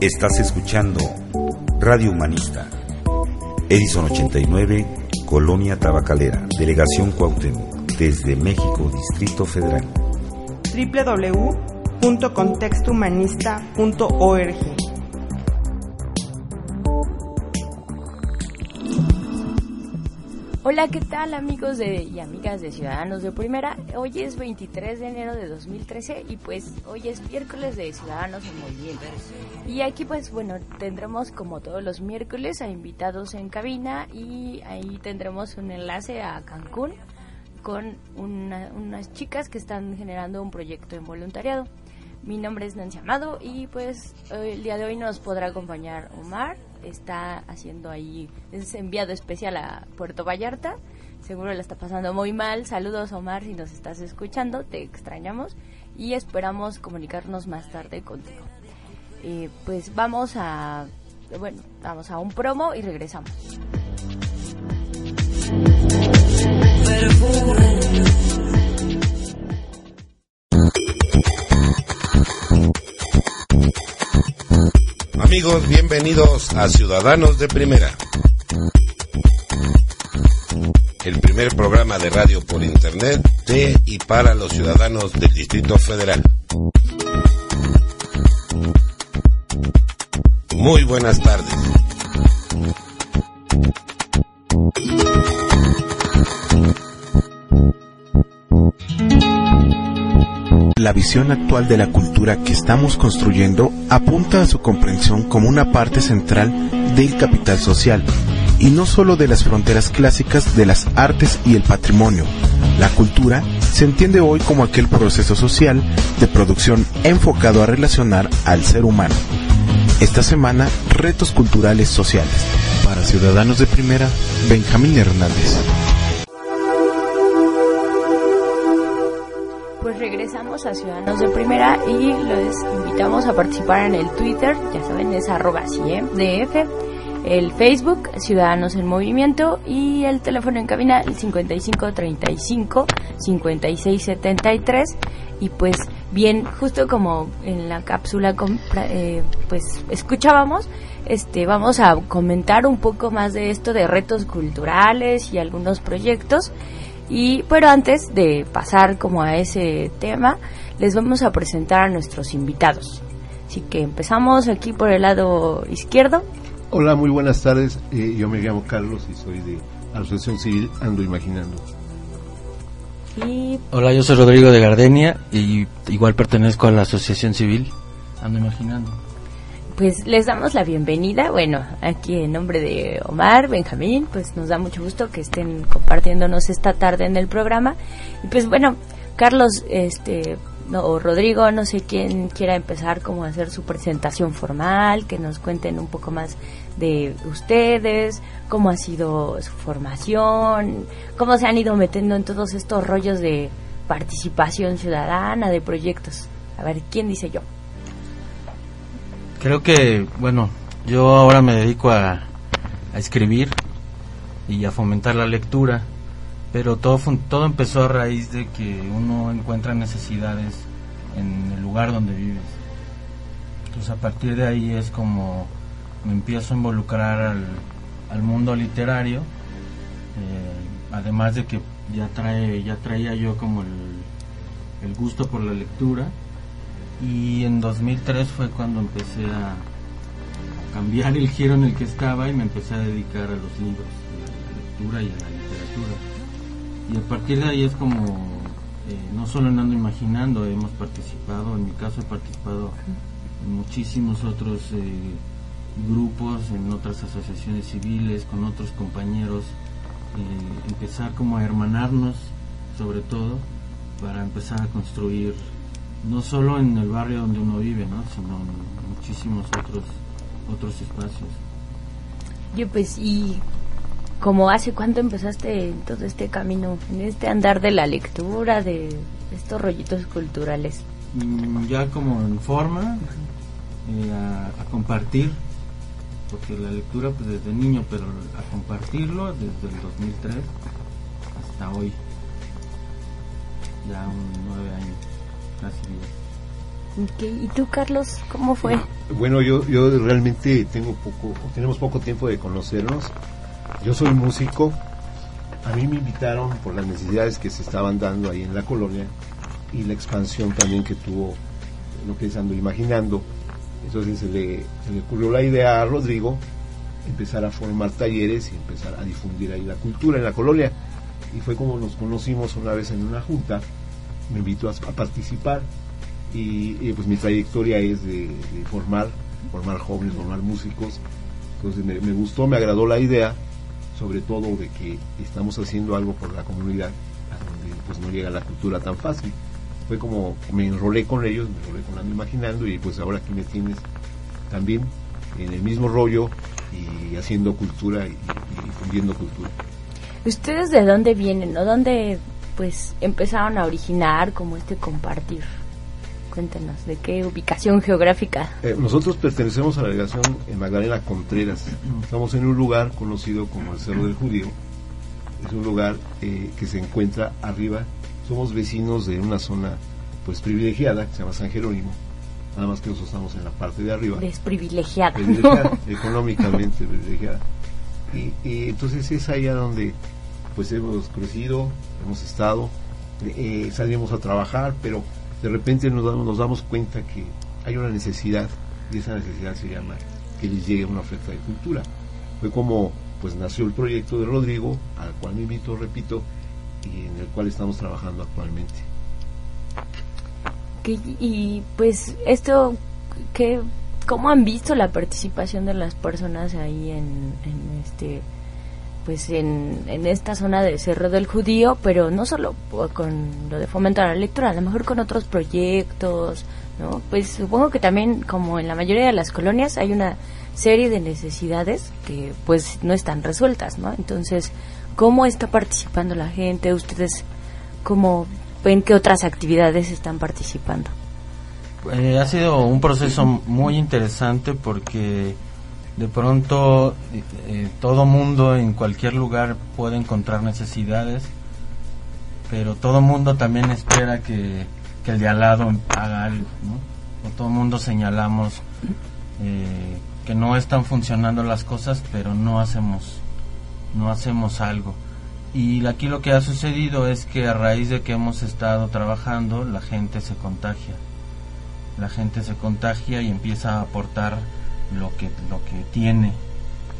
Estás escuchando Radio Humanista. Edison 89, Colonia Tabacalera, Delegación Cuauhtémoc, desde México, Distrito Federal. www.contextohumanista.org Hola, ¿qué tal amigos de, y amigas de Ciudadanos de Primera? Hoy es 23 de enero de 2013 y pues hoy es miércoles de Ciudadanos en Movimiento. Y aquí pues bueno, tendremos como todos los miércoles a invitados en cabina y ahí tendremos un enlace a Cancún con unas chicas que están generando un proyecto en voluntariado. Mi nombre es Nancy Amado y pues el día de hoy nos podrá acompañar Omar, está haciendo ahí, es enviado especial a Puerto Vallarta. Seguro la está pasando muy mal. Saludos Omar si nos estás escuchando, te extrañamos y esperamos comunicarnos más tarde contigo. Eh, pues vamos a, bueno, vamos a un promo y regresamos. Amigos, bienvenidos a Ciudadanos de Primera. El primer programa de radio por internet de y para los ciudadanos del Distrito Federal. Muy buenas tardes. La visión actual de la cultura que estamos construyendo apunta a su comprensión como una parte central del capital social, y no solo de las fronteras clásicas de las artes y el patrimonio. La cultura se entiende hoy como aquel proceso social de producción enfocado a relacionar al ser humano. Esta semana, retos culturales sociales. Para Ciudadanos de Primera, Benjamín Hernández. Regresamos a Ciudadanos de Primera y les invitamos a participar en el Twitter, ya saben, es arroba CIEMDF, el Facebook, Ciudadanos en Movimiento, y el teléfono en cabina, el 5535 5673. Y pues bien, justo como en la cápsula eh, pues escuchábamos, este vamos a comentar un poco más de esto de retos culturales y algunos proyectos. Y pero antes de pasar como a ese tema, les vamos a presentar a nuestros invitados. Así que empezamos aquí por el lado izquierdo. Hola, muy buenas tardes. Eh, yo me llamo Carlos y soy de Asociación Civil Ando Imaginando. Y Hola, yo soy Rodrigo de Gardenia y igual pertenezco a la Asociación Civil Ando Imaginando. Pues les damos la bienvenida. Bueno, aquí en nombre de Omar, Benjamín, pues nos da mucho gusto que estén compartiéndonos esta tarde en el programa. Y pues bueno, Carlos, este, o Rodrigo, no sé quién quiera empezar como a hacer su presentación formal, que nos cuenten un poco más de ustedes, cómo ha sido su formación, cómo se han ido metiendo en todos estos rollos de participación ciudadana, de proyectos. A ver, ¿quién dice yo? Creo que, bueno, yo ahora me dedico a, a escribir y a fomentar la lectura, pero todo, todo empezó a raíz de que uno encuentra necesidades en el lugar donde vives. Entonces a partir de ahí es como me empiezo a involucrar al, al mundo literario, eh, además de que ya, trae, ya traía yo como el, el gusto por la lectura y en 2003 fue cuando empecé a cambiar el giro en el que estaba y me empecé a dedicar a los libros, a la lectura y a la literatura. Y a partir de ahí es como, eh, no solo en Ando Imaginando, hemos participado, en mi caso he participado en muchísimos otros eh, grupos, en otras asociaciones civiles, con otros compañeros, eh, empezar como a hermanarnos sobre todo para empezar a construir no solo en el barrio donde uno vive, ¿no? sino en muchísimos otros, otros espacios. Yo pues, y como hace cuánto empezaste todo este camino, en este andar de la lectura, de estos rollitos culturales? Mm, ya como en forma, eh, a, compartir, porque la lectura pues desde niño, pero a compartirlo desde el 2003 hasta hoy, ya un nueve años, casi diez. ¿Y tú, Carlos, cómo fue? Bueno, yo, yo realmente tengo poco, tenemos poco tiempo de conocernos. Yo soy músico. A mí me invitaron por las necesidades que se estaban dando ahí en la colonia y la expansión también que tuvo lo que es Ando Imaginando. Entonces se le, se le ocurrió la idea a Rodrigo empezar a formar talleres y empezar a difundir ahí la cultura en la colonia. Y fue como nos conocimos una vez en una junta, me invitó a, participar y, pues mi trayectoria es de, formar, formar jóvenes, formar músicos. Entonces me, me, gustó, me agradó la idea, sobre todo de que estamos haciendo algo por la comunidad, a donde pues no llega la cultura tan fácil fue como me enrolé con ellos, me enrolé con Ando Imaginando y pues ahora aquí me tienes también en el mismo rollo y haciendo cultura y, difundiendo cultura. ¿Ustedes de dónde vienen o dónde pues empezaron a originar como este compartir? Cuéntenos, ¿de qué ubicación geográfica? Eh, nosotros pertenecemos a la delegación en Magdalena Contreras. Estamos en un lugar conocido como el Cerro del Judío. Es un lugar eh, que se encuentra arriba somos vecinos de una zona pues privilegiada que se llama San Jerónimo nada más que nosotros estamos en la parte de arriba desprivilegiada privilegiada, económicamente privilegiada y, entonces es allá donde pues hemos crecido hemos estado eh, salimos a trabajar pero de repente nos damos, nos damos cuenta que hay una necesidad y esa necesidad se llama que les llegue una oferta de cultura fue como pues nació el proyecto de Rodrigo al cual me invito repito y en el cual estamos trabajando actualmente. y pues esto, ¿qué, ¿cómo han visto la participación de las personas ahí en, este pues en, en, esta zona de Cerro del Judío, pero no solo con lo de fomentar la lectura, a lo mejor con otros proyectos, ¿no? Pues supongo que también, como en la mayoría de las colonias, hay una serie de necesidades que pues no están resueltas, ¿no? Entonces, ¿Cómo está participando la gente? ¿Ustedes cómo ven que otras actividades están participando? Eh, ha sido un proceso muy interesante porque de pronto eh, todo mundo en cualquier lugar puede encontrar necesidades, pero todo mundo también espera que, el de al lado haga algo, ¿no? O todo mundo señalamos eh, que no están funcionando las cosas, pero no hacemos no hacemos algo. Y aquí lo que ha sucedido es que a raíz de que hemos estado trabajando, la gente se contagia. La gente se contagia y empieza a aportar lo que, lo que tiene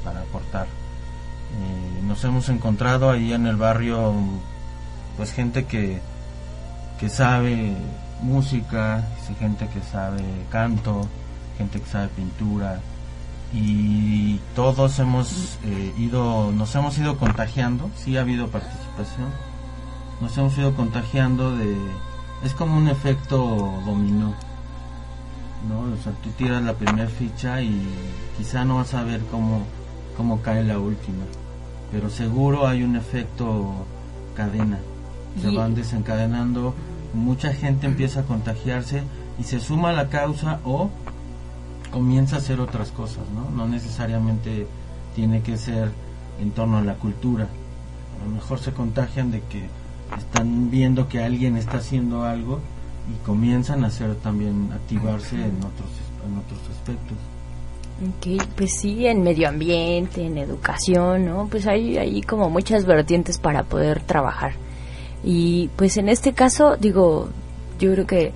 para aportar. Eh, nos hemos encontrado ahí en el barrio, pues gente que, que sabe música, gente que sabe canto, gente que sabe pintura, y todos hemos eh, ido, nos hemos ido contagiando, sí ha habido participación, nos hemos ido contagiando de, es como un efecto dominó, ¿no? O sea, tú tiras la primera ficha y quizá no vas a ver cómo, cómo cae la última, pero seguro hay un efecto cadena, se van desencadenando, mucha gente empieza a contagiarse y se suma a la causa o comienza a hacer otras cosas, ¿no? No necesariamente tiene que ser en torno a la cultura. A lo mejor se contagian de que están viendo que alguien está haciendo algo y comienzan a hacer también activarse en otros en otros aspectos. Okay, pues sí, en medio ambiente, en educación, ¿no? Pues hay, hay como muchas vertientes para poder trabajar. Y pues en este caso, digo, yo creo que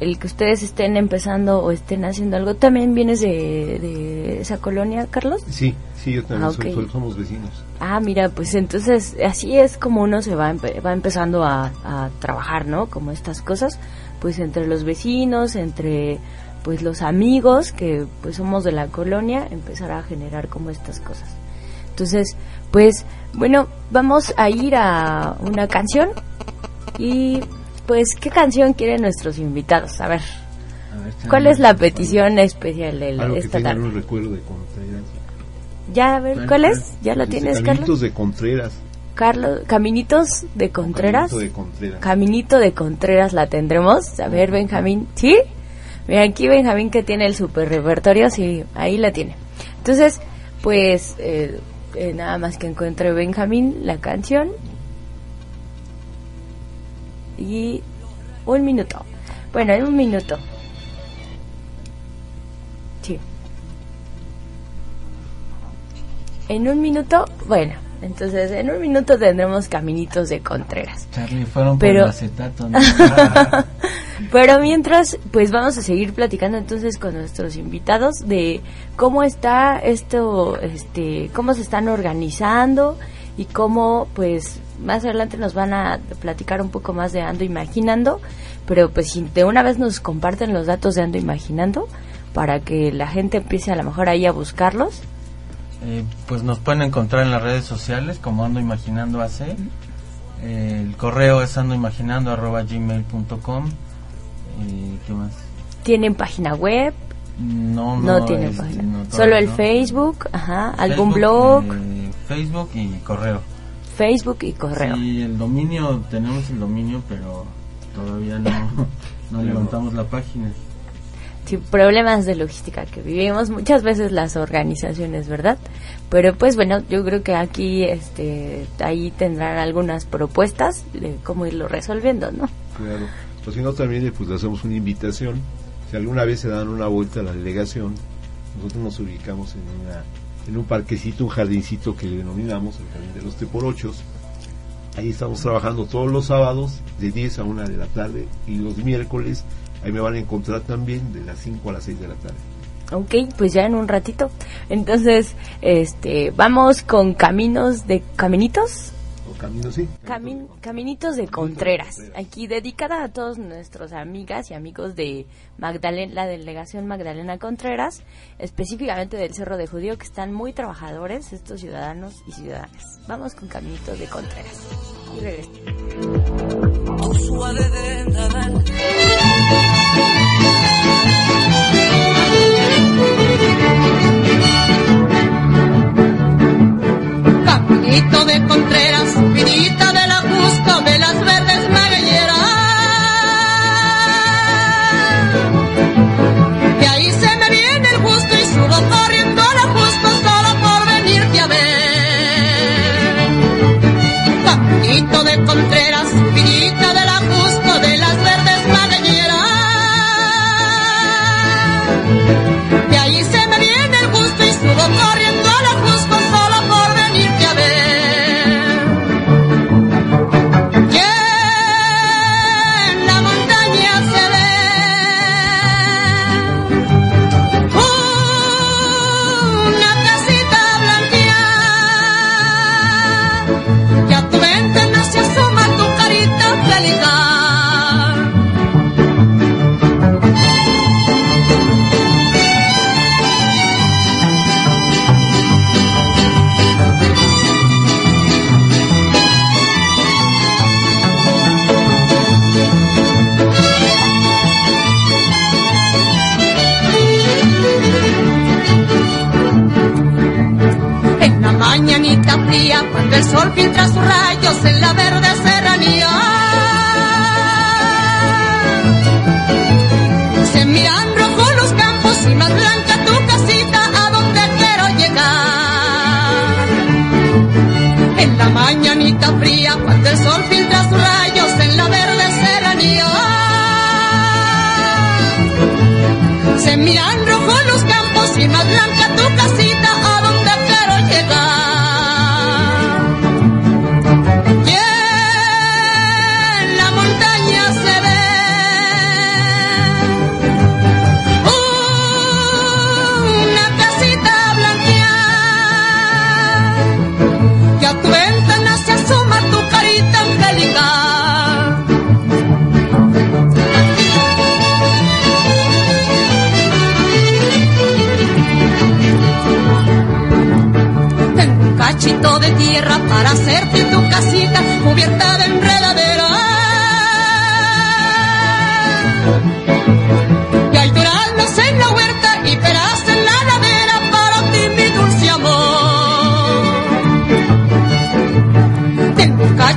el que ustedes estén empezando o estén haciendo algo, ¿también vienes de, esa colonia, Carlos? Sí, sí, yo también ah, somos vecinos. Ah, mira, pues entonces así es como uno se va, va empezando a, trabajar, ¿no? Como estas cosas, pues entre los vecinos, entre pues los amigos que pues somos de la colonia, empezar a generar como estas cosas. Entonces, pues bueno, vamos a ir a una canción y pues, ¿qué canción quieren nuestros invitados? A ver, A ver, ¿cuál es la petición especial de la- Algo que esta tengan tarde? un recuerdo de Contreras. Ya, a ver, ¿Cuál, es? ¿Ya lo tienes, Carlos? Caminitos de Contreras. Carlos, Caminitos de Contreras. Caminito de Contreras. Caminito de Contreras la tendremos. A ver, Benjamín, ¿sí? Mira, aquí Benjamín que tiene el super repertorio, sí, ahí la tiene. Entonces, pues, eh, eh, nada más que encuentre Benjamín la canción. Y un minuto. Bueno, en un minuto. Sí. En un minuto, bueno, entonces en un minuto tendremos Caminitos de Contreras. Charlie, fueron Pero- por el acetato. ¿no? Pero mientras, pues vamos a seguir platicando entonces con nuestros invitados de cómo está esto, este, cómo se están organizando y cómo, pues, más adelante nos van a platicar un poco más de Ando Imaginando, pero pues si de una vez nos comparten los datos de Ando Imaginando para que la gente empiece a lo mejor ahí a buscarlos. Eh, pues nos pueden encontrar en las redes sociales como Ando Imaginando AC. Eh, el correo es andoimaginando arroba gmail.com. Eh, ¿Qué más? Tienen página web, No, no, no, tienen este, página. no, Solo el no. Facebook, ajá, algún Facebook, blog, eh, Facebook y correo. Facebook y correo. Sí, el dominio, tenemos el dominio, pero todavía no, no levantamos la página. sí, problemas de logística que vivimos muchas veces las organizaciones, ¿verdad? Pero pues bueno, yo creo que aquí este ahí tendrán algunas propuestas de cómo irlo resolviendo, ¿no? Claro. O si no, también pues le hacemos una invitación. Si alguna vez se dan una vuelta a la delegación, nosotros nos ubicamos en, una, en un parquecito, un jardincito que le denominamos el Jardín de los Teporochos. Ahí estamos trabajando todos los sábados de 10 a 1 de la tarde y los miércoles ahí me van a encontrar también de las 5 a las 6 de la tarde. Ok, pues ya en un ratito. Entonces, este, vamos con caminos de caminitos. Camino, sí. Camin- Caminitos de Contreras, aquí dedicada a todos nuestros amigas y amigos de Magdalena, la delegación Magdalena Contreras, específicamente del Cerro de Judío, que están muy trabajadores estos ciudadanos y ciudadanas. Vamos con Caminitos de Contreras. Y regresamos. Caminito de Contreras, Pirita de la Cusco, de las verdes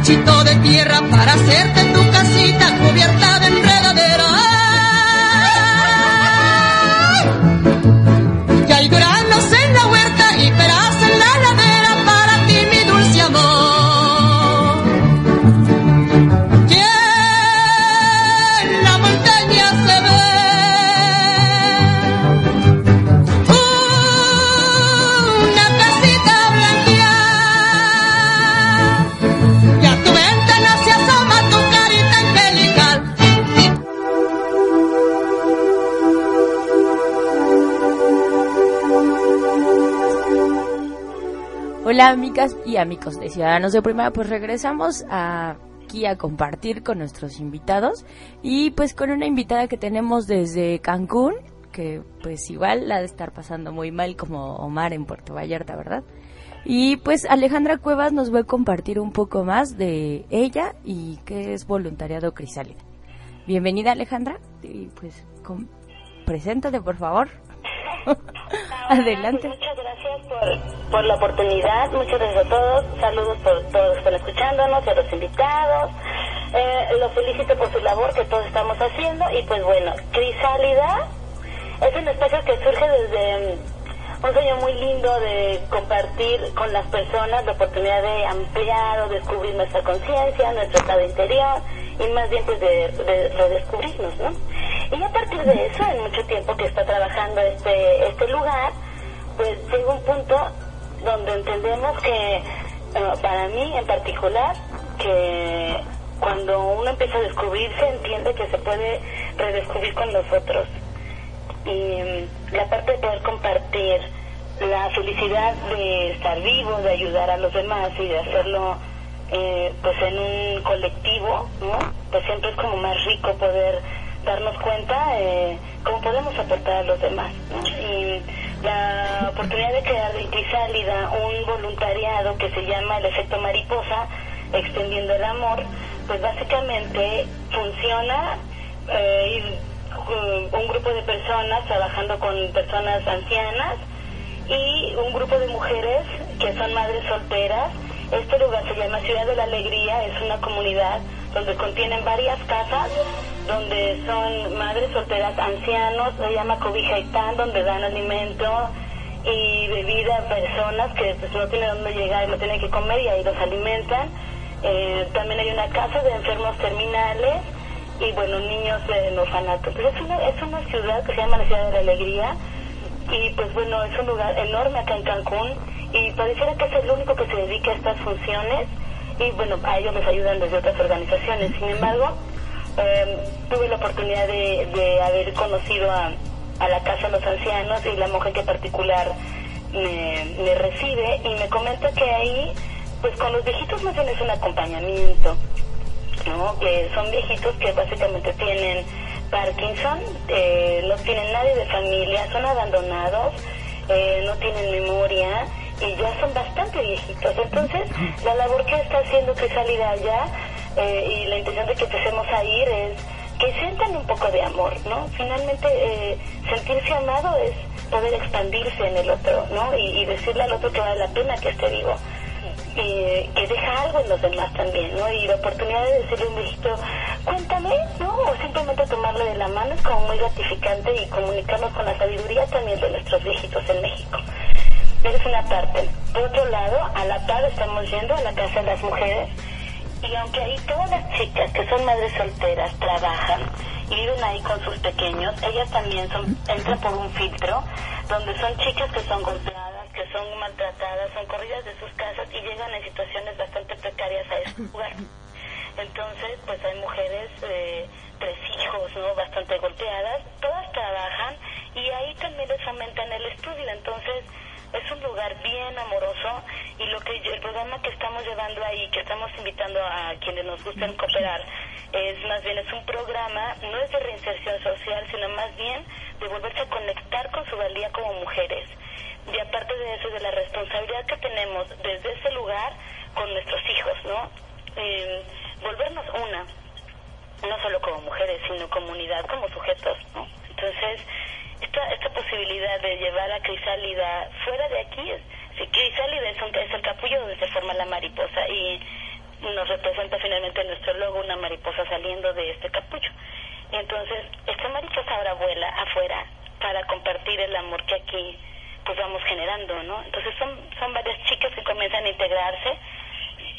cachito de tierra para hacerte Amigas y amigos de Ciudadanos de Primera, pues regresamos aquí a compartir con nuestros invitados y pues con una invitada que tenemos desde Cancún, que pues igual la de estar pasando muy mal como Omar en Puerto Vallarta, ¿verdad? Y pues Alejandra Cuevas nos va a compartir un poco más de ella y qué es voluntariado Crisálida. Bienvenida Alejandra y pues con... preséntate por favor. Adelante. Pues muchas gracias por, por, la oportunidad, muchas gracias a todos, saludos por todos los que están escuchándonos, a los invitados, eh, los felicito por su labor que todos estamos haciendo. Y pues bueno, Crisálida es un espacio que surge desde un sueño muy lindo de compartir con las personas la oportunidad de ampliar o descubrir nuestra conciencia, nuestro estado interior y más bien pues de, de redescubrirnos, ¿no? Y a partir de eso, en mucho tiempo que está trabajando este, este lugar, pues llega un punto donde entendemos que, eh, para mí en particular, que cuando uno empieza a descubrirse, entiende que se puede redescubrir con los otros. Y mm, la parte de poder compartir la felicidad de estar vivo, de ayudar a los demás y de hacerlo eh, pues en un colectivo. Pues siempre es como más rico poder darnos cuenta eh, cómo podemos aportar a los demás. Y la oportunidad de crear de Crisálida un voluntariado que se llama el efecto mariposa, extendiendo el amor, pues básicamente funciona eh, un grupo de personas trabajando con personas ancianas y un grupo de mujeres que son madres solteras. Este lugar se llama Ciudad de la Alegría, es una comunidad donde contienen varias casas donde son madres solteras ancianos, se llama Cobija donde dan alimento y bebida a personas que pues, no tienen dónde llegar y no tienen que comer y ahí los alimentan. Eh, también hay una casa de enfermos terminales y bueno, niños de orfanatos. Pues es una, es una ciudad que se llama la Ciudad de la Alegría y pues bueno, es un lugar enorme acá en Cancún y pareciera que es el único que se dedica a estas funciones y bueno, a ellos les ayudan desde otras organizaciones. Sin embargo, Em, tuve la oportunidad de, haber conocido a, la Casa de los Ancianos y la mujer que particular me, recibe y me comenta que ahí, pues con los viejitos más bien es un acompañamiento, ¿no? Que son viejitos que básicamente tienen Parkinson, eh, no tienen nadie de familia, son abandonados, eh, no tienen memoria y ya son bastante viejitos. Entonces, la labor que está haciendo que salir allá eh, y la intención de que empecemos a ir es que sientan un poco de amor, ¿no? Finalmente, eh, sentirse amado es poder expandirse en el otro, ¿no? Y, decirle al otro que vale la pena que esté vivo. Y que deja algo en los demás también, ¿no? Y la oportunidad de decirle a un viejito, cuéntame, ¿no? O simplemente tomarle de la mano es como muy gratificante y comunicarnos con la sabiduría también de nuestros viejitos en México. Esa es una parte. Por otro lado, a la par estamos yendo a la Casa de las Mujeres, y aunque ahí todas las chicas que son madres solteras trabajan y viven ahí con sus pequeños, ellas también son, entran por un filtro donde son chicas que son que son maltratadas, son corridas de sus casas y llegan en situaciones bastante precarias a ese lugar. Entonces, pues hay mujeres, eh, tres hijos, ¿no? Bastante golpeadas, todas trabajan y ahí también les fomentan el estudio. Entonces, es un lugar bien amoroso y lo que el programa que estamos llevando ahí, que estamos invitando a quienes nos gusten cooperar, es más bien es un programa, no es de reinserción social, sino más bien de volverse a conectar con su valía como mujeres. Y aparte de eso, de la responsabilidad que tenemos desde ese lugar con nuestros hijos, ¿no? Eh, volvernos una, no solo como mujeres, sino comunidad, como sujetos, ¿no? Entonces, esta, esta posibilidad de llevar a Crisálida fuera de aquí, si Crisálida es, es el capullo donde se forma la mariposa y nos representa finalmente nuestro logo una mariposa saliendo de este capullo. Entonces, esta mariposa ahora vuela afuera para compartir el amor que aquí pues vamos generando, ¿no? Entonces son, son varias chicas que comienzan a integrarse,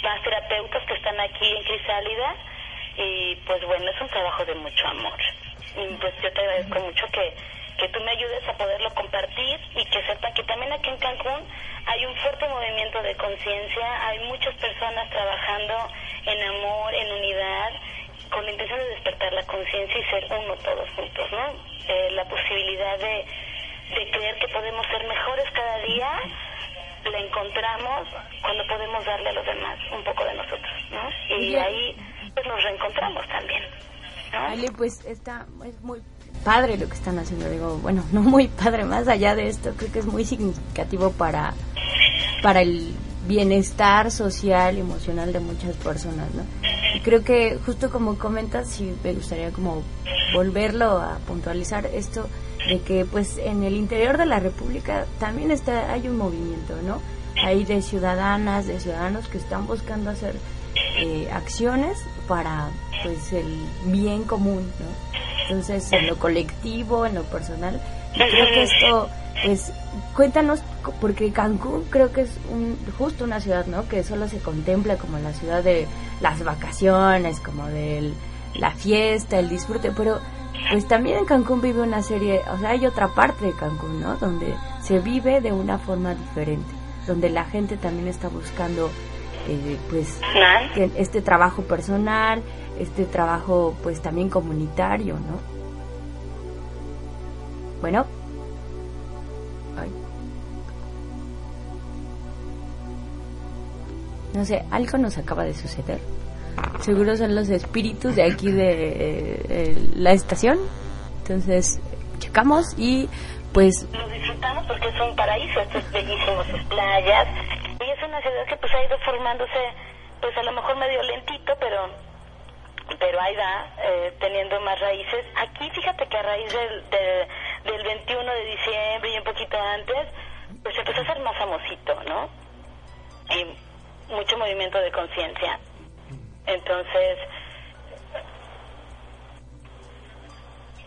más terapeutas que están aquí en Crisálida y pues bueno, es un trabajo de mucho amor. Y pues yo te agradezco mucho que que tú me ayudes a poderlo compartir y que sepa que también aquí en Cancún hay un fuerte movimiento de conciencia, hay muchas personas trabajando en amor, en unidad, con la intención de despertar la conciencia y ser uno todos juntos, ¿no? Eh, la posibilidad de, de creer que podemos ser mejores cada día la encontramos cuando podemos darle a los demás un poco de nosotros, ¿no? Y ahí pues nos reencontramos también, ¿no? Ale, pues está es muy padre lo que están haciendo. Digo, bueno, no muy padre, más allá de esto, creo que es muy significativo para, para el bienestar social y emocional de muchas personas, ¿no? Y creo que justo como comentas, sí me gustaría como volverlo a puntualizar esto de que pues en el interior de la República también está hay un movimiento, ¿no? Hay de ciudadanas, de ciudadanos que están buscando hacer eh, acciones para pues el bien común, ¿no? Entonces, en lo colectivo, en lo personal, creo que esto, pues, cuéntanos, porque Cancún creo que es un, justo una ciudad, ¿no? Que solo se contempla como la ciudad de las vacaciones, como de la fiesta, el disfrute, pero pues también en Cancún vive una serie, o sea, hay otra parte de Cancún, ¿no? Donde se vive de una forma diferente, donde la gente también está buscando, eh, pues, este trabajo personal, este trabajo pues también comunitario, ¿no? Bueno. Ay. No sé, algo nos acaba de suceder. Seguro son los espíritus de aquí de eh, eh, la estación. Entonces, checamos y pues Lo disfrutamos porque es un paraíso, esto es bellísimo, sus playas. Y es una ciudad que pues ha ido formándose, pues a lo mejor medio lentito, pero pero ahí va, eh, teniendo más raíces. Aquí fíjate que a raíz del, del, del 21 de diciembre y un poquito antes, pues empezó a ser más famosito, ¿no? Y mucho movimiento de conciencia. Entonces,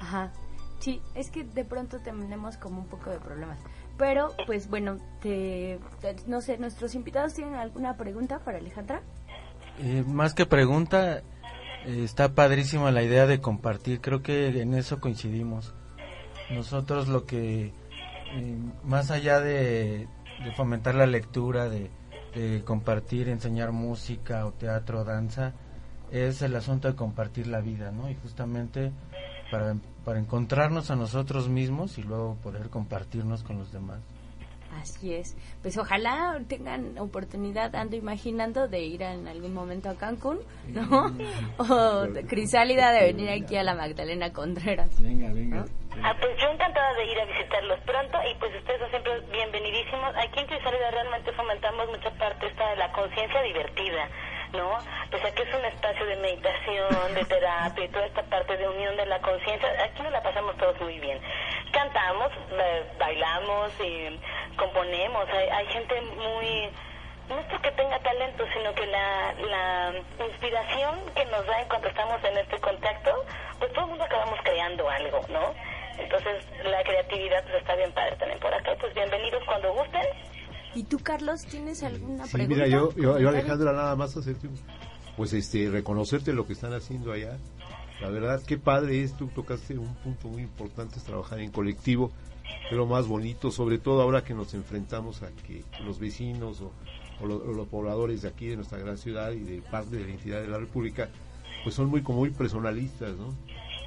Ajá. Sí, es que de pronto tenemos como un poco de problemas. Pero, pues bueno, te, te- no sé, ¿nuestros invitados tienen alguna pregunta para Alejandra? Eh, más que pregunta, está padrísima la idea de compartir. Creo que en eso coincidimos. Nosotros lo que, eh, más allá de, fomentar la lectura, de, compartir, enseñar música o teatro, danza, es el asunto de compartir la vida, ¿no? Y justamente para, para encontrarnos a nosotros mismos y luego poder compartirnos con los demás. Así es. Pues ojalá tengan oportunidad, ando imaginando, de ir en algún momento a Cancún, ¿no? O de Crisálida de venir aquí a la Magdalena Contreras. Venga, venga. Ah, pues yo encantada de ir a visitarlos pronto y pues ustedes son siempre bienvenidísimos. Aquí en Crisálida realmente fomentamos mucha parte esta de la conciencia divertida, ¿no? Pese a que es un espacio de meditación, de terapia y toda esta parte de unión de la conciencia, aquí nos la pasamos todos muy bien. Cantamos, eh, bailamos y componemos. Hay, hay gente muy no es porque tenga talento, sino que la, la inspiración que nos da en cuanto estamos en este contacto, pues todo el mundo acabamos creando algo, ¿no? Entonces la creatividad pues está bien padre también por acá, pues bienvenidos cuando gusten. ¿Y tú, Carlos, tienes alguna Sí, pregunta? mira, yo, yo, yo. Alejandra, nada más hacerte, un- pues, este, reconocerte lo que están haciendo allá. La verdad, qué padre es, tú tocaste un punto muy importante, es trabajar en colectivo, es lo más bonito, sobre todo ahora que nos enfrentamos a que los vecinos o, o lo- o los pobladores de aquí, de nuestra gran ciudad y de parte de la entidad de la República, pues son muy, como muy personalistas, ¿no?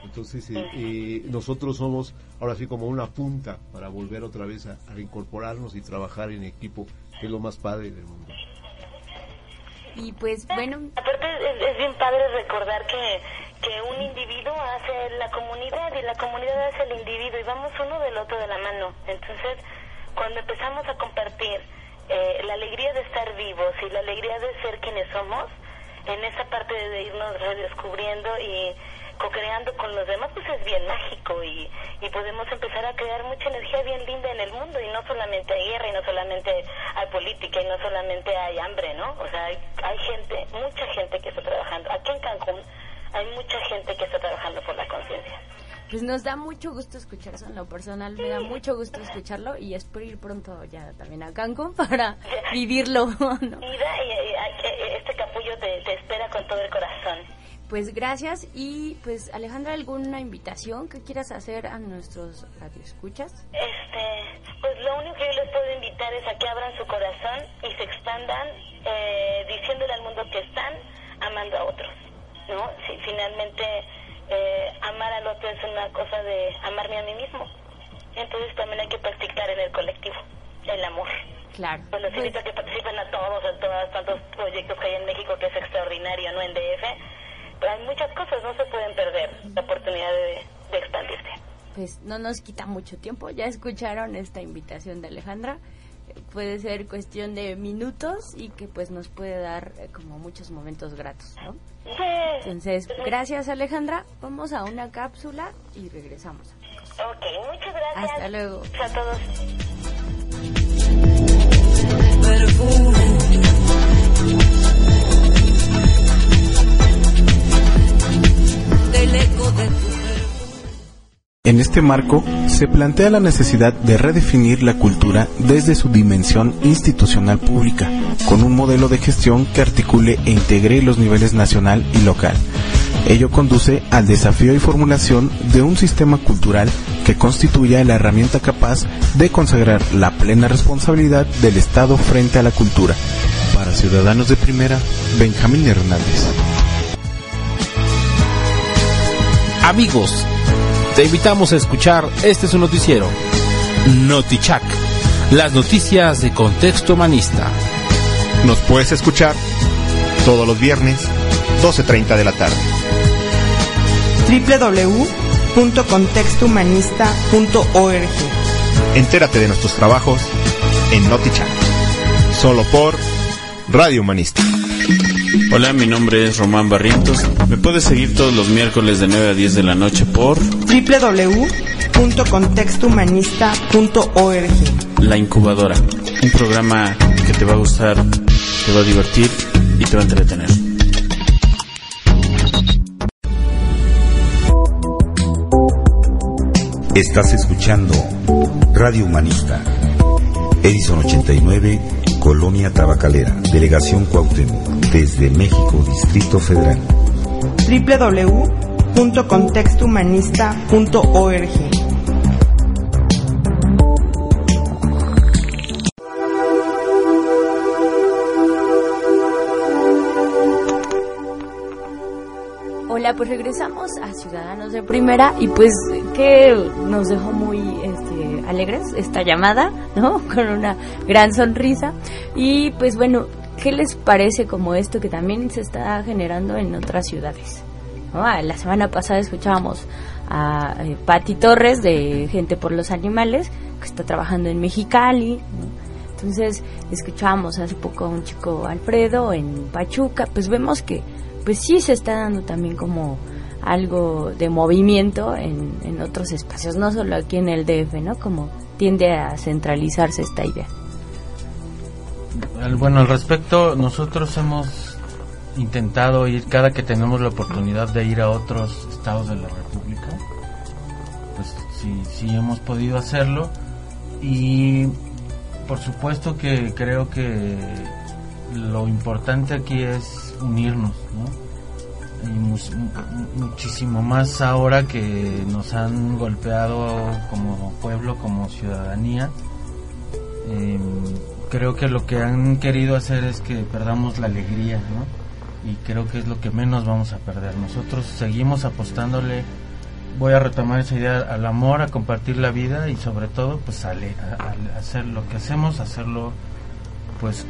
Entonces, eh, eh, nosotros somos ahora sí como una punta para volver otra vez a, a incorporarnos y trabajar en equipo, que es lo más padre del mundo. Y pues bueno, Aparte es, es bien padre recordar que, que un individuo hace la comunidad y la comunidad hace el individuo y vamos uno del otro de la mano. Entonces, cuando empezamos a compartir eh, la alegría de estar vivos y la alegría de ser quienes somos, en esa parte de irnos redescubriendo y co-creando con los demás, pues es bien mágico y, y podemos empezar a crear mucha energía bien linda en el mundo y no solamente hay guerra y no solamente hay política y no solamente hay hambre, ¿no? O sea, hay, hay gente, mucha gente que está trabajando. Aquí en Cancún hay mucha gente que está trabajando por la conciencia. pues nos da mucho gusto escuchar eso en lo personal, me da mucho gusto escucharlo y espero ir pronto ya también a Cancún para vivirlo, ¿no? Y, y- y- este capullo te, te espera con todo el corazón. Pues gracias y pues Alejandra, ¿alguna invitación que quieras hacer a nuestros radioescuchas? Este, pues lo único que yo les puedo invitar es a que abran su corazón y se expandan eh, diciéndole al mundo que están amando a otros, ¿no? Si finalmente eh, amar al otro es una cosa de amarme a mí mismo. Entonces también hay que practicar en el colectivo el amor. Claro. Pues los invito a que participen a todos, en todos tantos proyectos que hay en México, que es extraordinario, ¿no? En DF. Pero hay muchas cosas, no se pueden perder la oportunidad de, de expandirse. Pues no nos quita mucho tiempo. Ya escucharon esta invitación de Alejandra. Puede ser cuestión de minutos y que pues nos puede dar eh, como muchos momentos gratos, ¿no? Sí. Entonces, gracias Alejandra. Vamos a una cápsula y regresamos. Ok, muchas gracias. Hasta luego. A todos. En este marco, se plantea la necesidad de redefinir la cultura desde su dimensión institucional pública, con un modelo de gestión que articule e integre los niveles nacional y local. Ello conduce al desafío y formulación de un sistema cultural que constituya la herramienta capaz de consagrar la plena responsabilidad del Estado frente a la cultura. Para Ciudadanos de Primera, Benjamín Hernández. Amigos, te invitamos a escuchar este es un noticiero, Notichac, las noticias de contexto humanista. Nos puedes escuchar todos los viernes, 12.30 de la tarde. www.contextohumanista.org Entérate de nuestros trabajos en Notichat. Solo por Radio Humanista. Hola, mi nombre es Román Barrientos. Me puedes seguir todos los miércoles de 9 a 10 de la noche por www.contextohumanista.org La Incubadora. Un programa que te va a gustar, te va a divertir y te va a entretener. Estás escuchando Radio Humanista. Edison 89, Colonia Tabacalera, Delegación Cuauhtémoc, desde México, Distrito Federal. www.contextohumanista.org Hola, pues regresamos a Ciudadanos de Primera y pues que nos dejó alegres esta llamada, ¿no? Con una gran sonrisa. Y pues bueno, ¿qué les parece como esto que también se está generando en otras ciudades? Ah, La semana pasada escuchábamos a eh, Patti Torres de Gente por los Animales, que está trabajando en Mexicali. Entonces escuchábamos hace poco a un chico Alfredo en Pachuca, pues vemos que pues sí se está dando también como algo de movimiento en, en otros espacios, no solo aquí en el DF, ¿no? Como tiende a centralizarse esta idea. Bueno, al respecto, nosotros hemos intentado ir cada que tenemos la oportunidad de ir a otros estados de la República. Pues sí, sí hemos podido hacerlo. Y por supuesto que creo que lo importante aquí es unirnos, ¿no? Y mus- mu- muchísimo más ahora que nos han golpeado como pueblo, como ciudadanía. Eh, creo que lo que han querido hacer es que perdamos la alegría, ¿no? Y creo que es lo que menos vamos a perder. Nosotros seguimos apostándole, voy a retomar esa idea, al amor, a compartir la vida y sobre todo, pues a, a- a hacer lo que hacemos, hacerlo, pues, eh,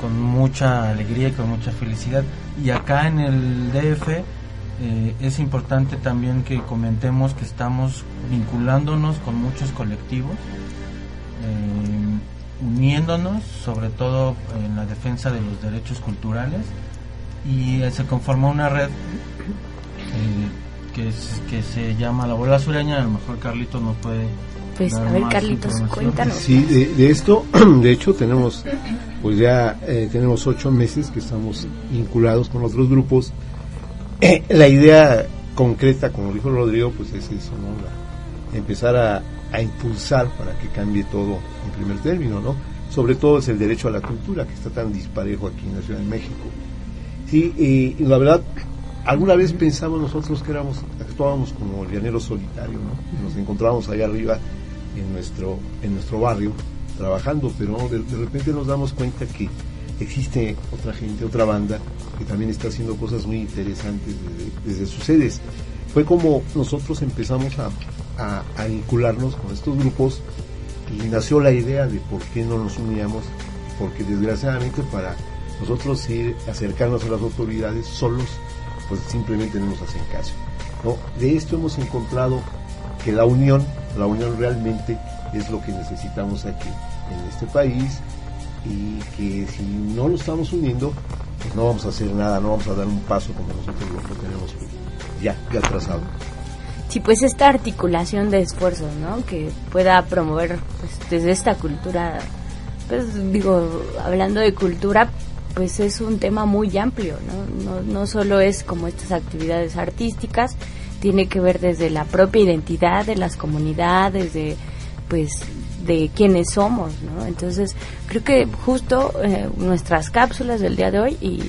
con mucha alegría y con mucha felicidad. Y acá en el DF eh, es importante también que comentemos que estamos vinculándonos con muchos colectivos eh, uniéndonos sobre todo en la defensa de los derechos culturales y eh, se conformó una red eh, que, se llama La Bola Sureña, a lo mejor Carlitos nos puede Pues a ver Carlitos, cuéntanos. Sí, de, de esto, de hecho, tenemos, pues ya eh, tenemos ocho meses que estamos vinculados con otros grupos. Eh, la idea concreta, como dijo Rodrigo, pues es eso, ¿no? La- empezar a, a impulsar para que cambie todo en primer término, ¿no? Sobre todo es el derecho a la cultura, que está tan disparejo aquí en la Ciudad de México. Sí, y, y la verdad, alguna vez pensamos nosotros que éramos, actuábamos como llaneros solitarios, ¿no? Y Nos encontrábamos allá arriba en nuestro, en nuestro barrio trabajando, pero de, de repente nos damos cuenta que existe otra gente, otra banda que también está haciendo cosas muy interesantes desde, desde sus sedes. Fue como nosotros empezamos a, a- a vincularnos con estos grupos y nació la idea de por qué no nos uníamos, porque desgraciadamente para nosotros ir acercarnos a las autoridades solos, pues simplemente no nos hacen caso. ¿no? De esto hemos encontrado que la unión, la unión realmente es lo que necesitamos aquí en este país y que si no lo estamos uniendo, pues no vamos a hacer nada, no vamos a dar un paso como nosotros lo tenemos ya, ya trazado. Sí, pues esta articulación de esfuerzos, ¿no? Que pueda promover pues, desde esta cultura, pues digo, hablando de cultura, pues es un tema muy amplio, ¿no? No, no solo es como estas actividades artísticas, tiene que ver desde la propia identidad de las comunidades, de pues de quiénes somos, ¿no? Entonces, creo que justo eh, nuestras cápsulas del día de hoy y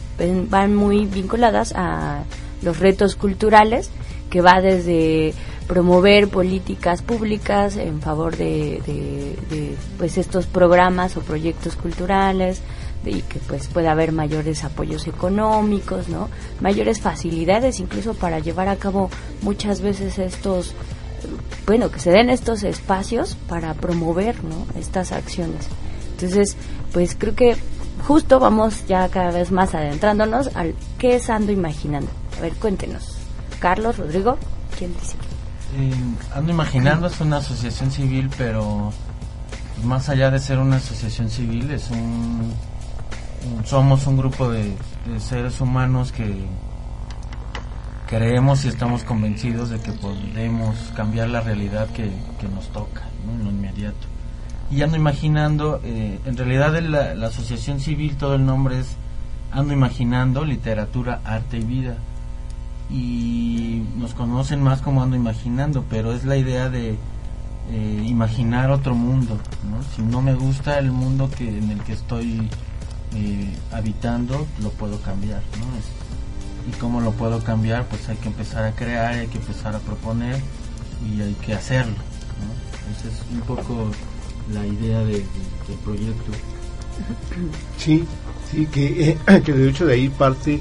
van muy vinculadas a los retos culturales que va desde promover políticas públicas en favor de, de- de, pues estos programas o proyectos culturales y que pues pueda haber mayores apoyos económicos, ¿no? Mayores facilidades incluso para llevar a cabo muchas veces estos bueno, que se den estos espacios para promover ¿no? estas acciones. Entonces, pues creo que justo vamos ya cada vez más adentrándonos al qué es Ando Imaginando. A ver, cuéntenos. Carlos, Rodrigo, ¿quién dice? Eh, ando imaginando es una asociación civil, pero más allá de ser una asociación civil es un- somos un grupo de, seres humanos que creemos y estamos convencidos de que podemos cambiar la realidad que, que nos toca ¿no? en lo inmediato. Y ando imaginando, eh, en realidad la, la asociación civil todo el nombre es Ando Imaginando Literatura, Arte y Vida y nos conocen más como ando imaginando, pero es la idea de eh, imaginar otro mundo. ¿no? Si no me gusta el mundo que en el que estoy eh, habitando, lo puedo cambiar. ¿no? Es- y cómo lo puedo cambiar, pues hay que empezar a crear, hay que empezar a proponer y hay que hacerlo. Esa es un poco la idea de- de- del proyecto. Sí, sí, que, eh, que de hecho de ahí parte.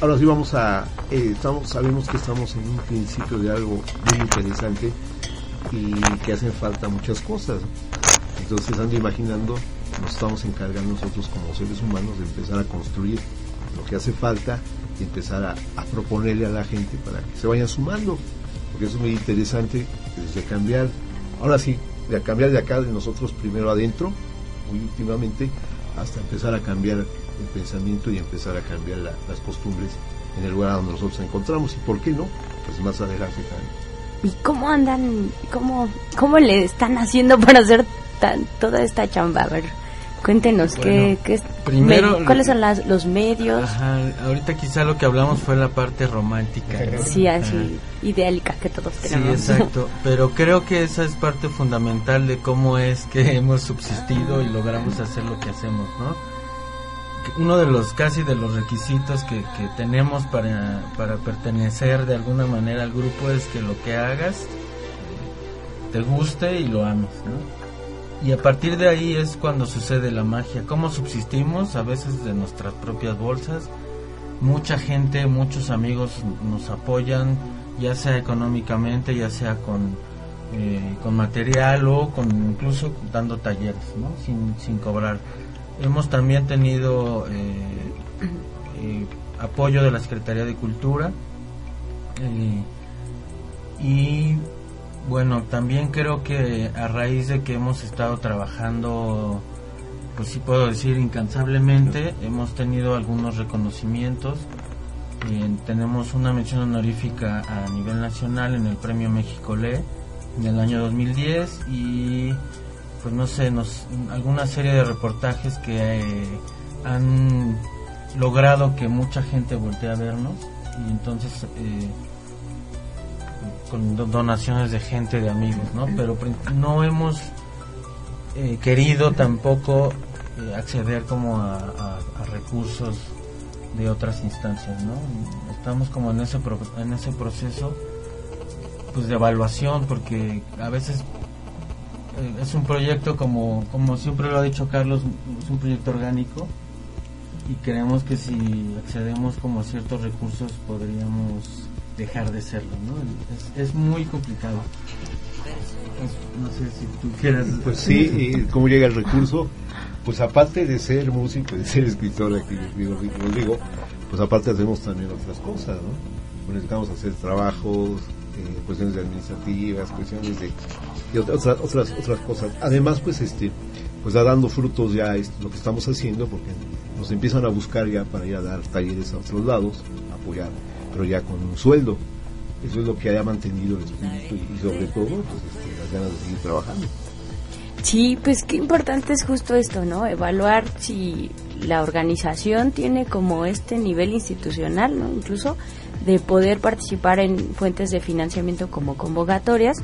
Ahora sí vamos a, eh, estamos, sabemos que estamos en un principio de algo muy interesante y que hacen falta muchas cosas. Entonces ando imaginando, nos estamos encargando nosotros como seres humanos de empezar a construir lo que hace falta y empezar a, proponerle a la gente para que se vayan sumando, porque eso es muy interesante desde cambiar, ahora sí, de cambiar de acá de nosotros primero adentro, muy últimamente, hasta empezar a cambiar el pensamiento y empezar a cambiar la- las costumbres en el lugar donde nosotros nos encontramos. Y por qué no, pues más adelante también. ¿Y cómo andan, cómo, cómo le están haciendo para hacer tan, toda esta chamba? A ver, cuéntenos Bueno, qué, qué primero- me- cuáles son las, los medios, Ajá, ahorita quizá lo que hablamos fue la parte romántica. ¿no? sí, así, ideálica que todos Sí, tenemos. exacto. Pero creo que esa es parte fundamental de cómo es que hemos subsistido y logramos hacer lo que hacemos, ¿no? Uno de los casi de los requisitos que, que tenemos para, para pertenecer de alguna manera al grupo es que lo que hagas te guste y lo ames, ¿no? Y a partir de ahí es cuando sucede la magia. ¿Cómo subsistimos? A veces de nuestras propias bolsas. Mucha gente, muchos amigos nos apoyan, ya sea económicamente, ya sea con, eh, con material o con incluso dando talleres, ¿no? Sin, sin cobrar. Hemos también tenido eh, eh, apoyo de la Secretaría de Cultura y bueno, también creo que a raíz de que hemos estado trabajando, pues sí puedo decir incansablemente, hemos tenido algunos reconocimientos. Eh, tenemos una mención honorífica a nivel nacional en el Premio México Le en el año 2010 y pues no sé, nos, alguna serie de reportajes que eh, han logrado que mucha gente voltee a vernos y entonces eh, con do- donaciones de gente, de amigos, ¿no? Pero no hemos eh, querido tampoco eh, acceder como a recursos de otras instancias, ¿no? Estamos como en ese pro- en ese proceso pues de evaluación porque a veces eh, es un proyecto como como siempre lo ha dicho Carlos, es un proyecto orgánico y creemos que si accedemos como a ciertos recursos podríamos dejar de serlo, ¿no? Es, es muy complicado. No sé si tú quieres. Pues sí, y cómo llega el recurso. Pues aparte de ser músico, de ser escritor, aquí digo, digo, digo, pues aparte hacemos también otras cosas, ¿no? Pues necesitamos hacer trabajos, eh, cuestiones administrativas, cuestiones de, y otras, otras, otras cosas. Además, pues este, pues da dando frutos ya esto, lo que estamos haciendo, porque nos empiezan a buscar ya para ir a dar talleres a otros lados, apoyar, pero ya con un sueldo. Eso es lo que haya mantenido el espíritu y, y sobre todo pues, este, las ganas de seguir trabajando. Sí, pues qué importante es justo esto, ¿no? Evaluar si la organización tiene como este nivel institucional, ¿no? Incluso de poder participar en fuentes de financiamiento como convocatorias,